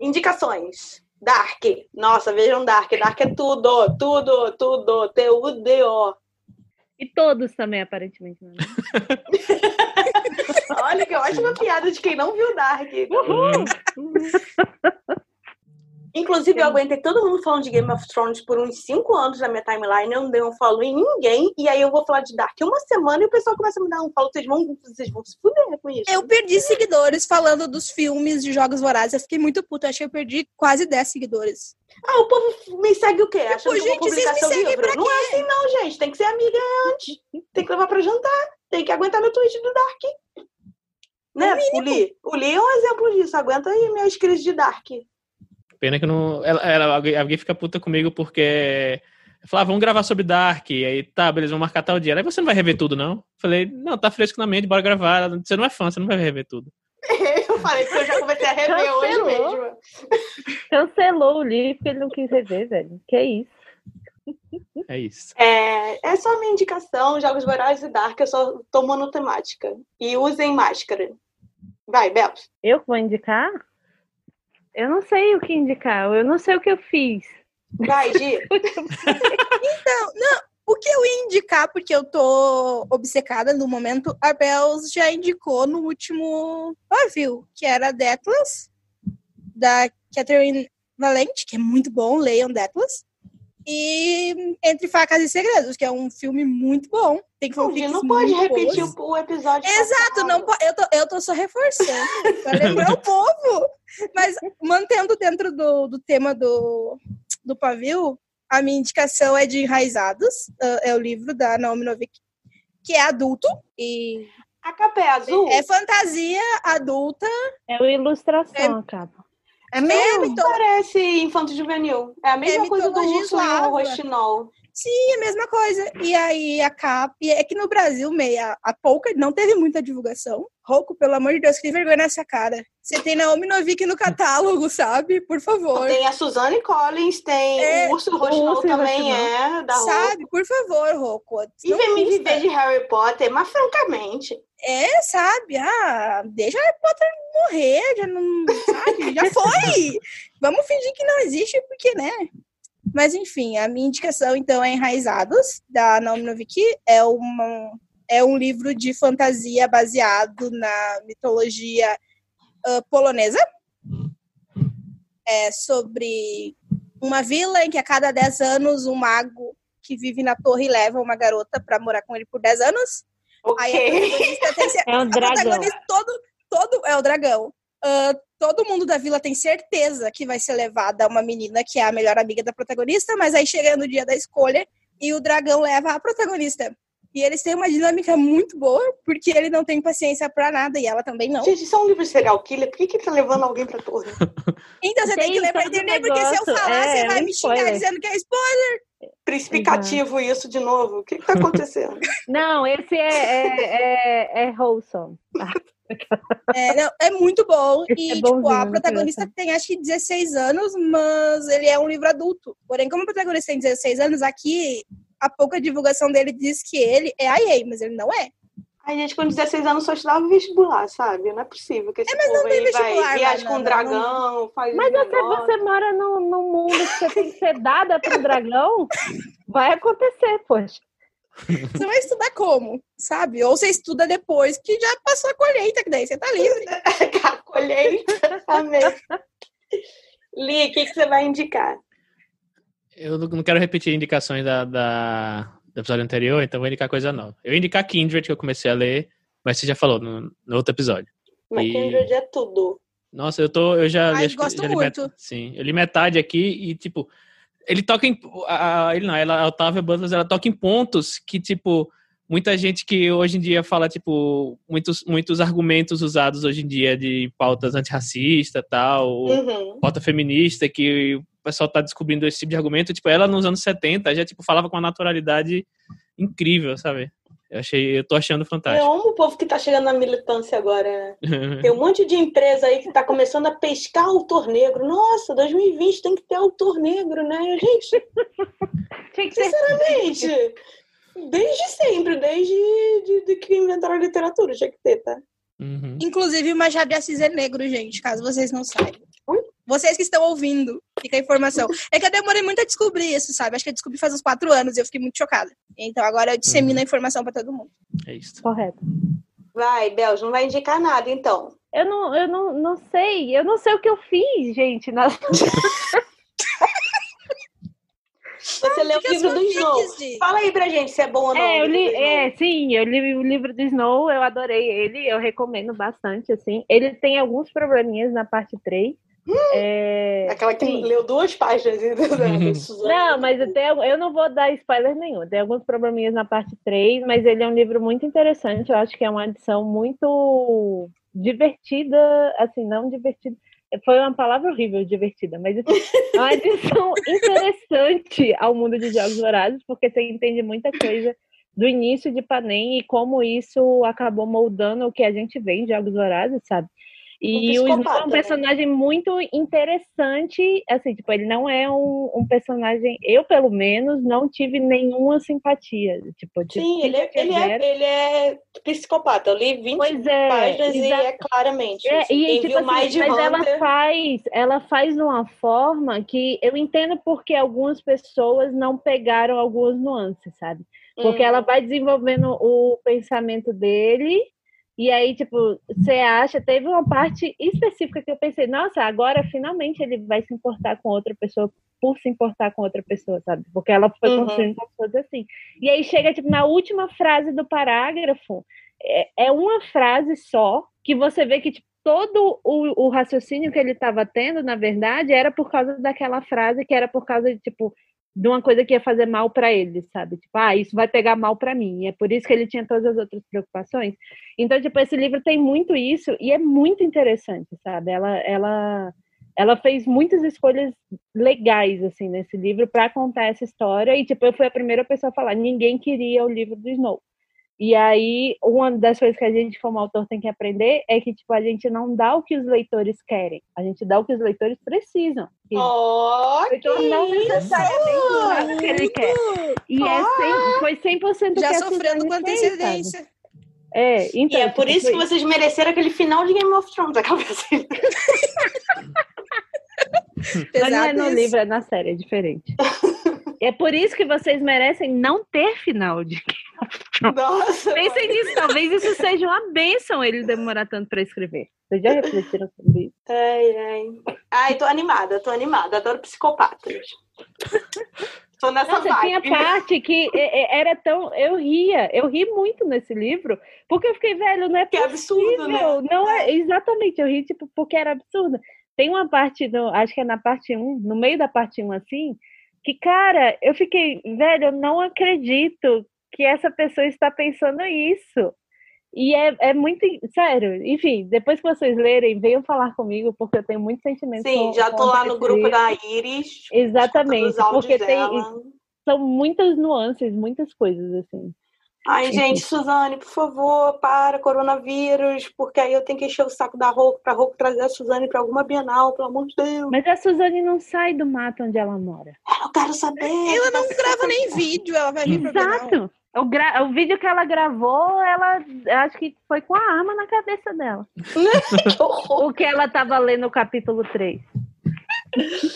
Indicações. Dark. Nossa, vejam Dark. Dark é tudo, tudo, tudo. T-U-D-O. E todos também, aparentemente. Né? Olha que ótima piada de quem não viu Dark. Uhum. Inclusive, eu aguentei todo mundo falando de Game of Thrones por uns 5 anos na minha timeline, eu não dei um follow em ninguém, e aí eu vou falar de Dark uma semana e o pessoal começa a me dar um follow, vocês vão, vocês vão se fuder com isso. Eu perdi seguidores falando dos filmes de Jogos Vorazes, eu fiquei muito puta, acho que eu perdi quase 10 seguidores. Ah, o povo me segue o quê? Tipo, Achando gente, que eu vou publicar seu livro? Não é assim não, gente, tem que ser amiga antes, tem que levar pra jantar, tem que aguentar meu tweet do Dark. Né, o Lee? O Lee é um exemplo disso, aguenta aí minhas crises de Dark. Pena que não. Ela, ela, alguém, alguém fica puta comigo porque. Falava, ah, vamos gravar sobre Dark. E aí, tá, beleza, vamos marcar tal dia. Aí você não vai rever tudo, não? Falei, não, tá fresco na mente, bora gravar. Você não é fã, você não vai rever tudo. eu falei que eu já comecei a rever Cancelou. hoje mesmo. Cancelou o livro porque ele não quis rever, velho. Que isso. É isso. É, é só minha indicação, Jogos Vorazes e Dark, eu só tô monotemática. E usem máscara. Vai, Bel. Eu vou indicar? Eu não sei o que indicar, eu não sei o que eu fiz. Vai, Gi. então, não, o que eu ia indicar, porque eu tô obcecada no momento, a Bells já indicou no último review, que era Deathless, da Catherine Valente, que é muito bom, leiam Deathless. E Entre Facas e Segredos, que é um filme muito bom. Tem fanfics não pode repetir o, o, episódio. Exato, não eu tô, eu tô só reforçando pra lembrar o povo. Mas mantendo dentro do, do tema do, do pavio, a minha indicação é de Enraizados, é o livro da Naomi Novik, que é adulto e a capa é azul? É fantasia adulta. É uma ilustração, é, a capa. É mesmo? É, parece infanto juvenil. É a mesma é coisa do urso e o roxinol. Sim, a mesma coisa. E aí a capa. É que no Brasil, meia, a pouca não teve muita divulgação. Rouco, pelo amor de Deus, que vergonha nessa cara. Você tem Naomi Novik no catálogo, sabe? Por favor. Tem a Suzanne Collins, tem é, o Urso Rochinol também é, da Sabe? Por favor, Rouco. E vem me viver de Harry Potter, mas francamente. É, sabe? Ah, deixa Harry Potter morrer, já não. Sabe? Já foi! Vamos fingir que não existe, porque, né? Mas enfim, a minha indicação então é Enraizados, da Naomi Novik. É, uma, é um livro de fantasia baseado na mitologia uh, polonesa. É sobre uma vila em que a cada 10 anos um mago que vive na torre leva uma garota para morar com ele por 10 anos. Okay. É um dragão. todo, todo é o dragão. Uh, todo mundo da vila tem certeza que vai ser levada uma menina que é a melhor amiga da protagonista, mas aí chega no dia da escolha e o dragão leva a protagonista. E eles têm uma dinâmica muito boa, porque ele não tem paciência pra nada e ela também não. Gente, isso é um livro de serial killer, por que, que ele tá levando alguém pra torre? Então você tem, tem que ler pra entender, porque se eu falar, é, você vai me xingar spoiler. dizendo que é spoiler. Principicativo uhum. isso de novo. O que, que tá acontecendo? Não, esse é, é, é, é wholesome. É, não, é muito bom. e, é tipo, a protagonista tem acho que 16 anos, mas ele é um livro adulto. Porém, como o protagonista tem 16 anos, aqui a pouca divulgação dele diz que ele é IA, mas ele não é. A gente com 16 anos só estudava vestibular, sabe? Não é possível que esse é, mas não tem vai viaja com um dragão, não. faz Mas você, você mora num, num mundo que você tem que ser dada para o dragão, vai acontecer, poxa. Você vai estudar como, sabe? Ou você estuda depois que já passou a colheita, que daí você tá livre. a colheita, amém. Li, o que, que você vai indicar? Eu não quero repetir indicações da, da, do episódio anterior, então vou indicar coisa nova. Eu vou indicar Kindred, que eu comecei a ler, mas você já falou no, no outro episódio. Mas e... Kindred é tudo. Nossa, eu tô. Eu já, Ai, gosto já muito. Met... Sim, eu li metade aqui e, tipo, ele toca em. A, ele não, ela, a Otávia Butler, ela toca em pontos que, tipo, muita gente que hoje em dia fala, tipo, muitos, muitos argumentos usados hoje em dia de pautas antirracistas tal, uhum. pauta feminista, que o pessoal tá descobrindo esse tipo de argumento. Tipo, ela nos anos 70 já, tipo, falava com uma naturalidade incrível, sabe? Eu achei, eu tô achando fantástico. Eu amo o povo que tá chegando na militância agora, né? Tem um monte de empresa aí que tá começando a pescar autor negro. Nossa, 2020 tem que ter autor negro, né? Gente, sinceramente, desde sempre, desde de, de que inventaram a literatura, tinha que ter, tá? Uhum. Inclusive, o Machado de Assis é negro, gente, caso vocês não saibam. Vocês que estão ouvindo, fica a informação. É que eu demorei muito a descobrir isso, sabe? Acho que eu descobri faz uns quatro anos e eu fiquei muito chocada. Então agora eu dissemino uhum. a informação para todo mundo. É isso. Correto. Vai, Belge, não vai indicar nada, então. Eu não, eu não, não sei. Eu não sei o que eu fiz, gente. Na... Você leu o livro do Snow. Fala aí pra gente se é bom ou não. É, eu li, é, sim, eu li o livro do Snow, eu adorei ele, eu recomendo bastante, assim. Ele tem alguns probleminhas na parte 3, é... Aquela que Sim. leu duas páginas. não, mas até eu não vou dar spoiler nenhum. Tem alguns probleminhas na parte 3, mas ele é um livro muito interessante. Eu acho que é uma edição muito divertida, assim, não divertida. Foi uma palavra horrível, divertida, mas assim, é uma edição interessante ao mundo de jogos vorazes, porque você entende muita coisa do início de Panem e como isso acabou moldando o que a gente vê em jogos vorazes, sabe? E um o Snow é um né? personagem né? muito interessante, assim, tipo, ele não é um, um, personagem, eu pelo menos não tive nenhuma simpatia, tipo, Sim, ele é, ele, é, ele é psicopata, eu li 20 pois é, páginas e é claramente, é, e, tipo, assim, mais de mas Hunter... ela faz, ela faz de uma forma que eu entendo porque algumas pessoas não pegaram algumas nuances, sabe? Porque hum. ela vai desenvolvendo o pensamento dele e aí, tipo, você acha, teve uma parte específica que eu pensei, nossa, agora finalmente ele vai se importar com outra pessoa por se importar com outra pessoa, sabe? Porque ela foi uhum. construindo pessoas assim. E aí chega, tipo, na última frase do parágrafo, é, é uma frase só, que você vê que, tipo, todo o, o raciocínio que ele estava tendo, na verdade, era por causa daquela frase, que era por causa de, tipo, de uma coisa que ia fazer mal para ele, sabe? Tipo, ah, isso vai pegar mal para mim. É por isso que ele tinha todas as outras preocupações. Então, tipo, esse livro tem muito isso e é muito interessante, sabe? Ela, ela ela fez muitas escolhas legais assim nesse livro para contar essa história e tipo eu fui a primeira pessoa a falar ninguém queria o livro do Snow e aí uma das coisas que a gente como autor tem que aprender é que tipo a gente não dá o que os leitores querem. A gente dá o que os leitores precisam. Oh, o leitor não necessariamente o que ele quer. E oh. é 100, foi 100% já sofrendo com antecedência. é, então, e é por tipo, isso foi... que vocês mereceram aquele final de Game of Thrones, aquela assim. Mas não é no livro, é na série, é diferente. é por isso que vocês merecem não ter final de Nossa, Pensem nisso, talvez isso seja uma bênção ele demorar tanto para escrever. Vocês já refletiram sobre isso? Ai, ai. Ai, tô animada, tô animada. Adoro psicopatas. Tô nessa Nossa, tinha parte que era tão. Eu ria, eu ri muito nesse livro, porque eu fiquei, velho, não é que possível. É absurdo, né? Não é, exatamente, eu ri, tipo, porque era absurdo. Tem uma parte, do, acho que é na parte 1, no meio da parte 1, assim, que, cara, eu fiquei, velho, eu não acredito que essa pessoa está pensando isso. E é, é muito. Sério, enfim, depois que vocês lerem, venham falar comigo, porque eu tenho muito sentimento. Sim, com, já tô lá no grupo livro. da Iris. Exatamente, porque tem. São muitas nuances, muitas coisas, assim. Ai, gente, Suzane, por favor, para coronavírus, porque aí eu tenho que encher o saco da Roku para Roku trazer a Suzane para alguma Bienal, pelo amor de Deus. Mas a Suzane não sai do mato onde ela mora. Eu quero saber. Ela não grava nem vídeo, ela vai vir Exato. O, gra... o vídeo que ela gravou, ela acho que foi com a arma na cabeça dela. o que ela tava lendo no capítulo 3.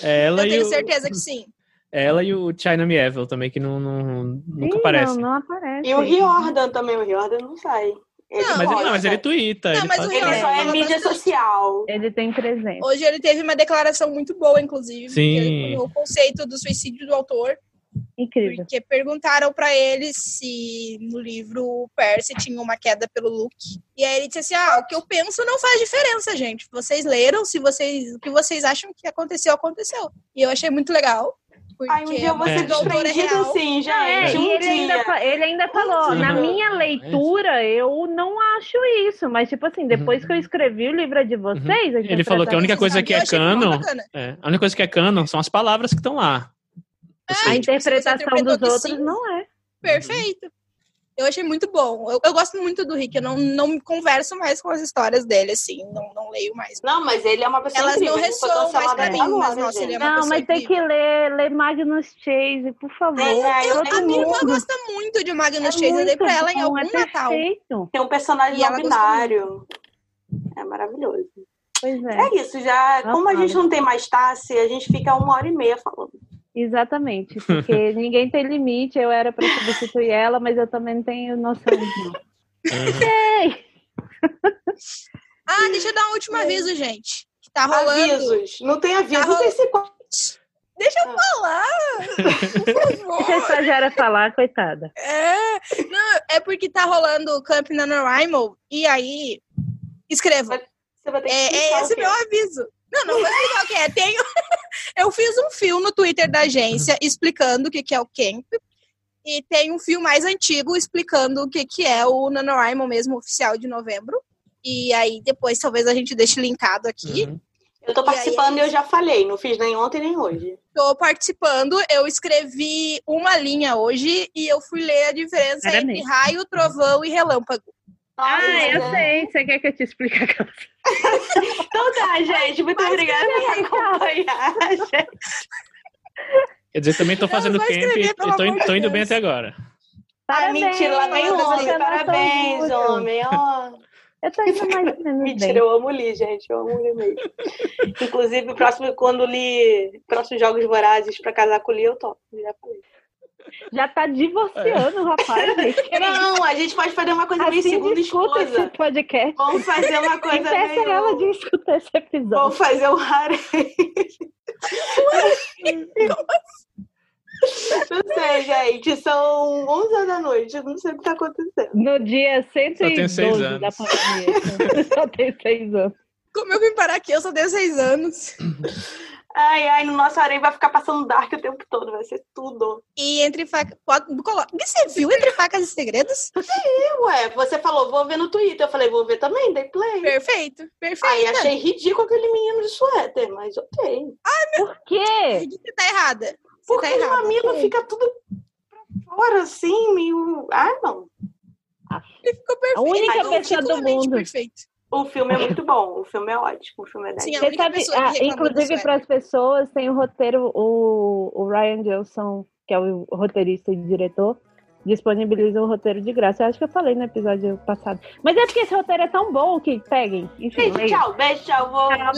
Ela eu tenho o... certeza que sim. Ela e o China Mieville também, que não, não, nunca aparece. Não, não aparece. E o Riordan também, o Riordan não sai. Não, mas, ele, não, mas ele twitta. Não, ele, mas faz... ele só é mídia social. Ele tem presença. Hoje ele teve uma declaração muito boa, inclusive. Sim. O conceito do suicídio do autor. Incrível. Porque perguntaram para ele se no livro Percy tinha uma queda pelo Luke. E aí ele disse assim: Ah, o que eu penso não faz diferença, gente. Vocês leram, se vocês, o que vocês acham que aconteceu, aconteceu. E eu achei muito legal. Porque Ai, um dia eu vou ser desprendido assim, gente. É, um ele, ainda, ele ainda falou, um na minha leitura, eu não acho isso. Mas, tipo assim, depois uhum. que eu escrevi o livro de vocês... Uhum. Ele falou que a única coisa que é canon... É, a única coisa que é canon são as palavras que estão lá. É, a interpretação dos outros sim. não é. Perfeito. Eu achei muito bom. Eu, eu, gosto muito do Rick. Eu não, não converso mais com as histórias dele, assim. Não, não leio mais. Não, mas ele é uma pessoa Elas incrível. não ressoam mais pra mim, mas nossa, ele é uma Não, mas tem que ler, ler Magnus Chase, por favor. É, eu, a minha irmã gosta muito de Magnus é Chase. Eu dei pra ela em algum é Natal. Tem um personagem não binário. É maravilhoso. Pois é. É isso, já. Como a gente não tem mais Tassi, a gente fica uma hora e meia falando. Exatamente, porque ninguém tem limite, eu era para substituir ela, mas eu também não tenho noção disso. Uhum. ah, deixa eu dar um último aviso, gente. Tá rolando. Avisos. Não tem aviso, tá não tem Deixa eu falar, por favor. Deixa a estagiária falar, coitada. É, não, é porque tá rolando o Camp NaNoWriMo, e aí, escreva. É, é esse meu aviso. Não, não vou explicar o que é. Tenho... eu fiz um fio no Twitter da agência explicando o que, que é o Camp. E tem um fio mais antigo explicando o que, que é o NaNoWriMo mesmo oficial de novembro. E aí depois talvez a gente deixe linkado aqui. Uhum. Eu tô participando e, aí, eu já falei, não fiz nem ontem nem hoje. Tô participando, eu escrevi uma linha hoje e eu fui ler a diferença Era entre mesmo. raio, trovão e relâmpago. Ah, eu sei. Você quer que eu te explique aquela então tá, gente. Muito Mas obrigada por acompanhar, gente. Quer dizer, também tô fazendo camp e tô, tô, indo bem até agora. Parabéns, ah, mentira, lá vem homem. Parabéns, homem. Ó. Eu tô indo mais menos Mentira, bem. eu amo Li, gente. Eu amo Li mesmo. Inclusive, o próximo, quando Li, próximos Jogos Vorazes pra casar com o Li, eu topo. Já falei. Já tá divorciando, é. rapaz. Não, a gente pode fazer uma coisa assim, meio segunda esposa. Esse podcast. Vamos fazer uma coisa meio... ela de escutar esse episódio. Vamos fazer um harém. Não sei, gente. São 11 da noite. Não sei o que tá acontecendo. No dia 112 da pandemia. só tenho 6 anos. Como eu vim parar aqui? Eu só tenho 6 anos. Ai, ai, no nosso areia vai ficar passando Dark o tempo todo, vai ser tudo. E entre facas. Você viu Entre Facas e Segredos? Sim, ué. Você falou, vou ver no Twitter. Eu falei, vou ver também, dei play. Perfeito, perfeito. Aí achei ridículo aquele menino de suéter, mas ok. Ai, meu... Por quê? Você tá errada. Você Porque tá o mamilo fica tudo pra fora, assim, meio. Ah, não. Ele ficou perfeito. A única pessoa do mundo. Perfeito. O filme é muito bom, o filme é ótimo, o filme é 10. Sim, Você sabe, ah, inclusive para as pessoas, tem o roteiro, o, o Ryan Johnson, que é o roteirista e diretor, disponibiliza o roteiro de graça. Eu acho que eu falei no episódio passado. Mas é porque esse roteiro é tão bom que peguem. Enfim, beijo, tchau, beijo, tchau. Vou... Tchau,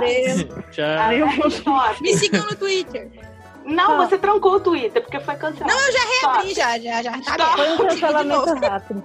beijo, tchau. Me sigam no Twitter. Não, você trancou o Twitter, porque foi cancelado. Não, eu já reabri, já, já, já. Tá foi um cancelamento rápido.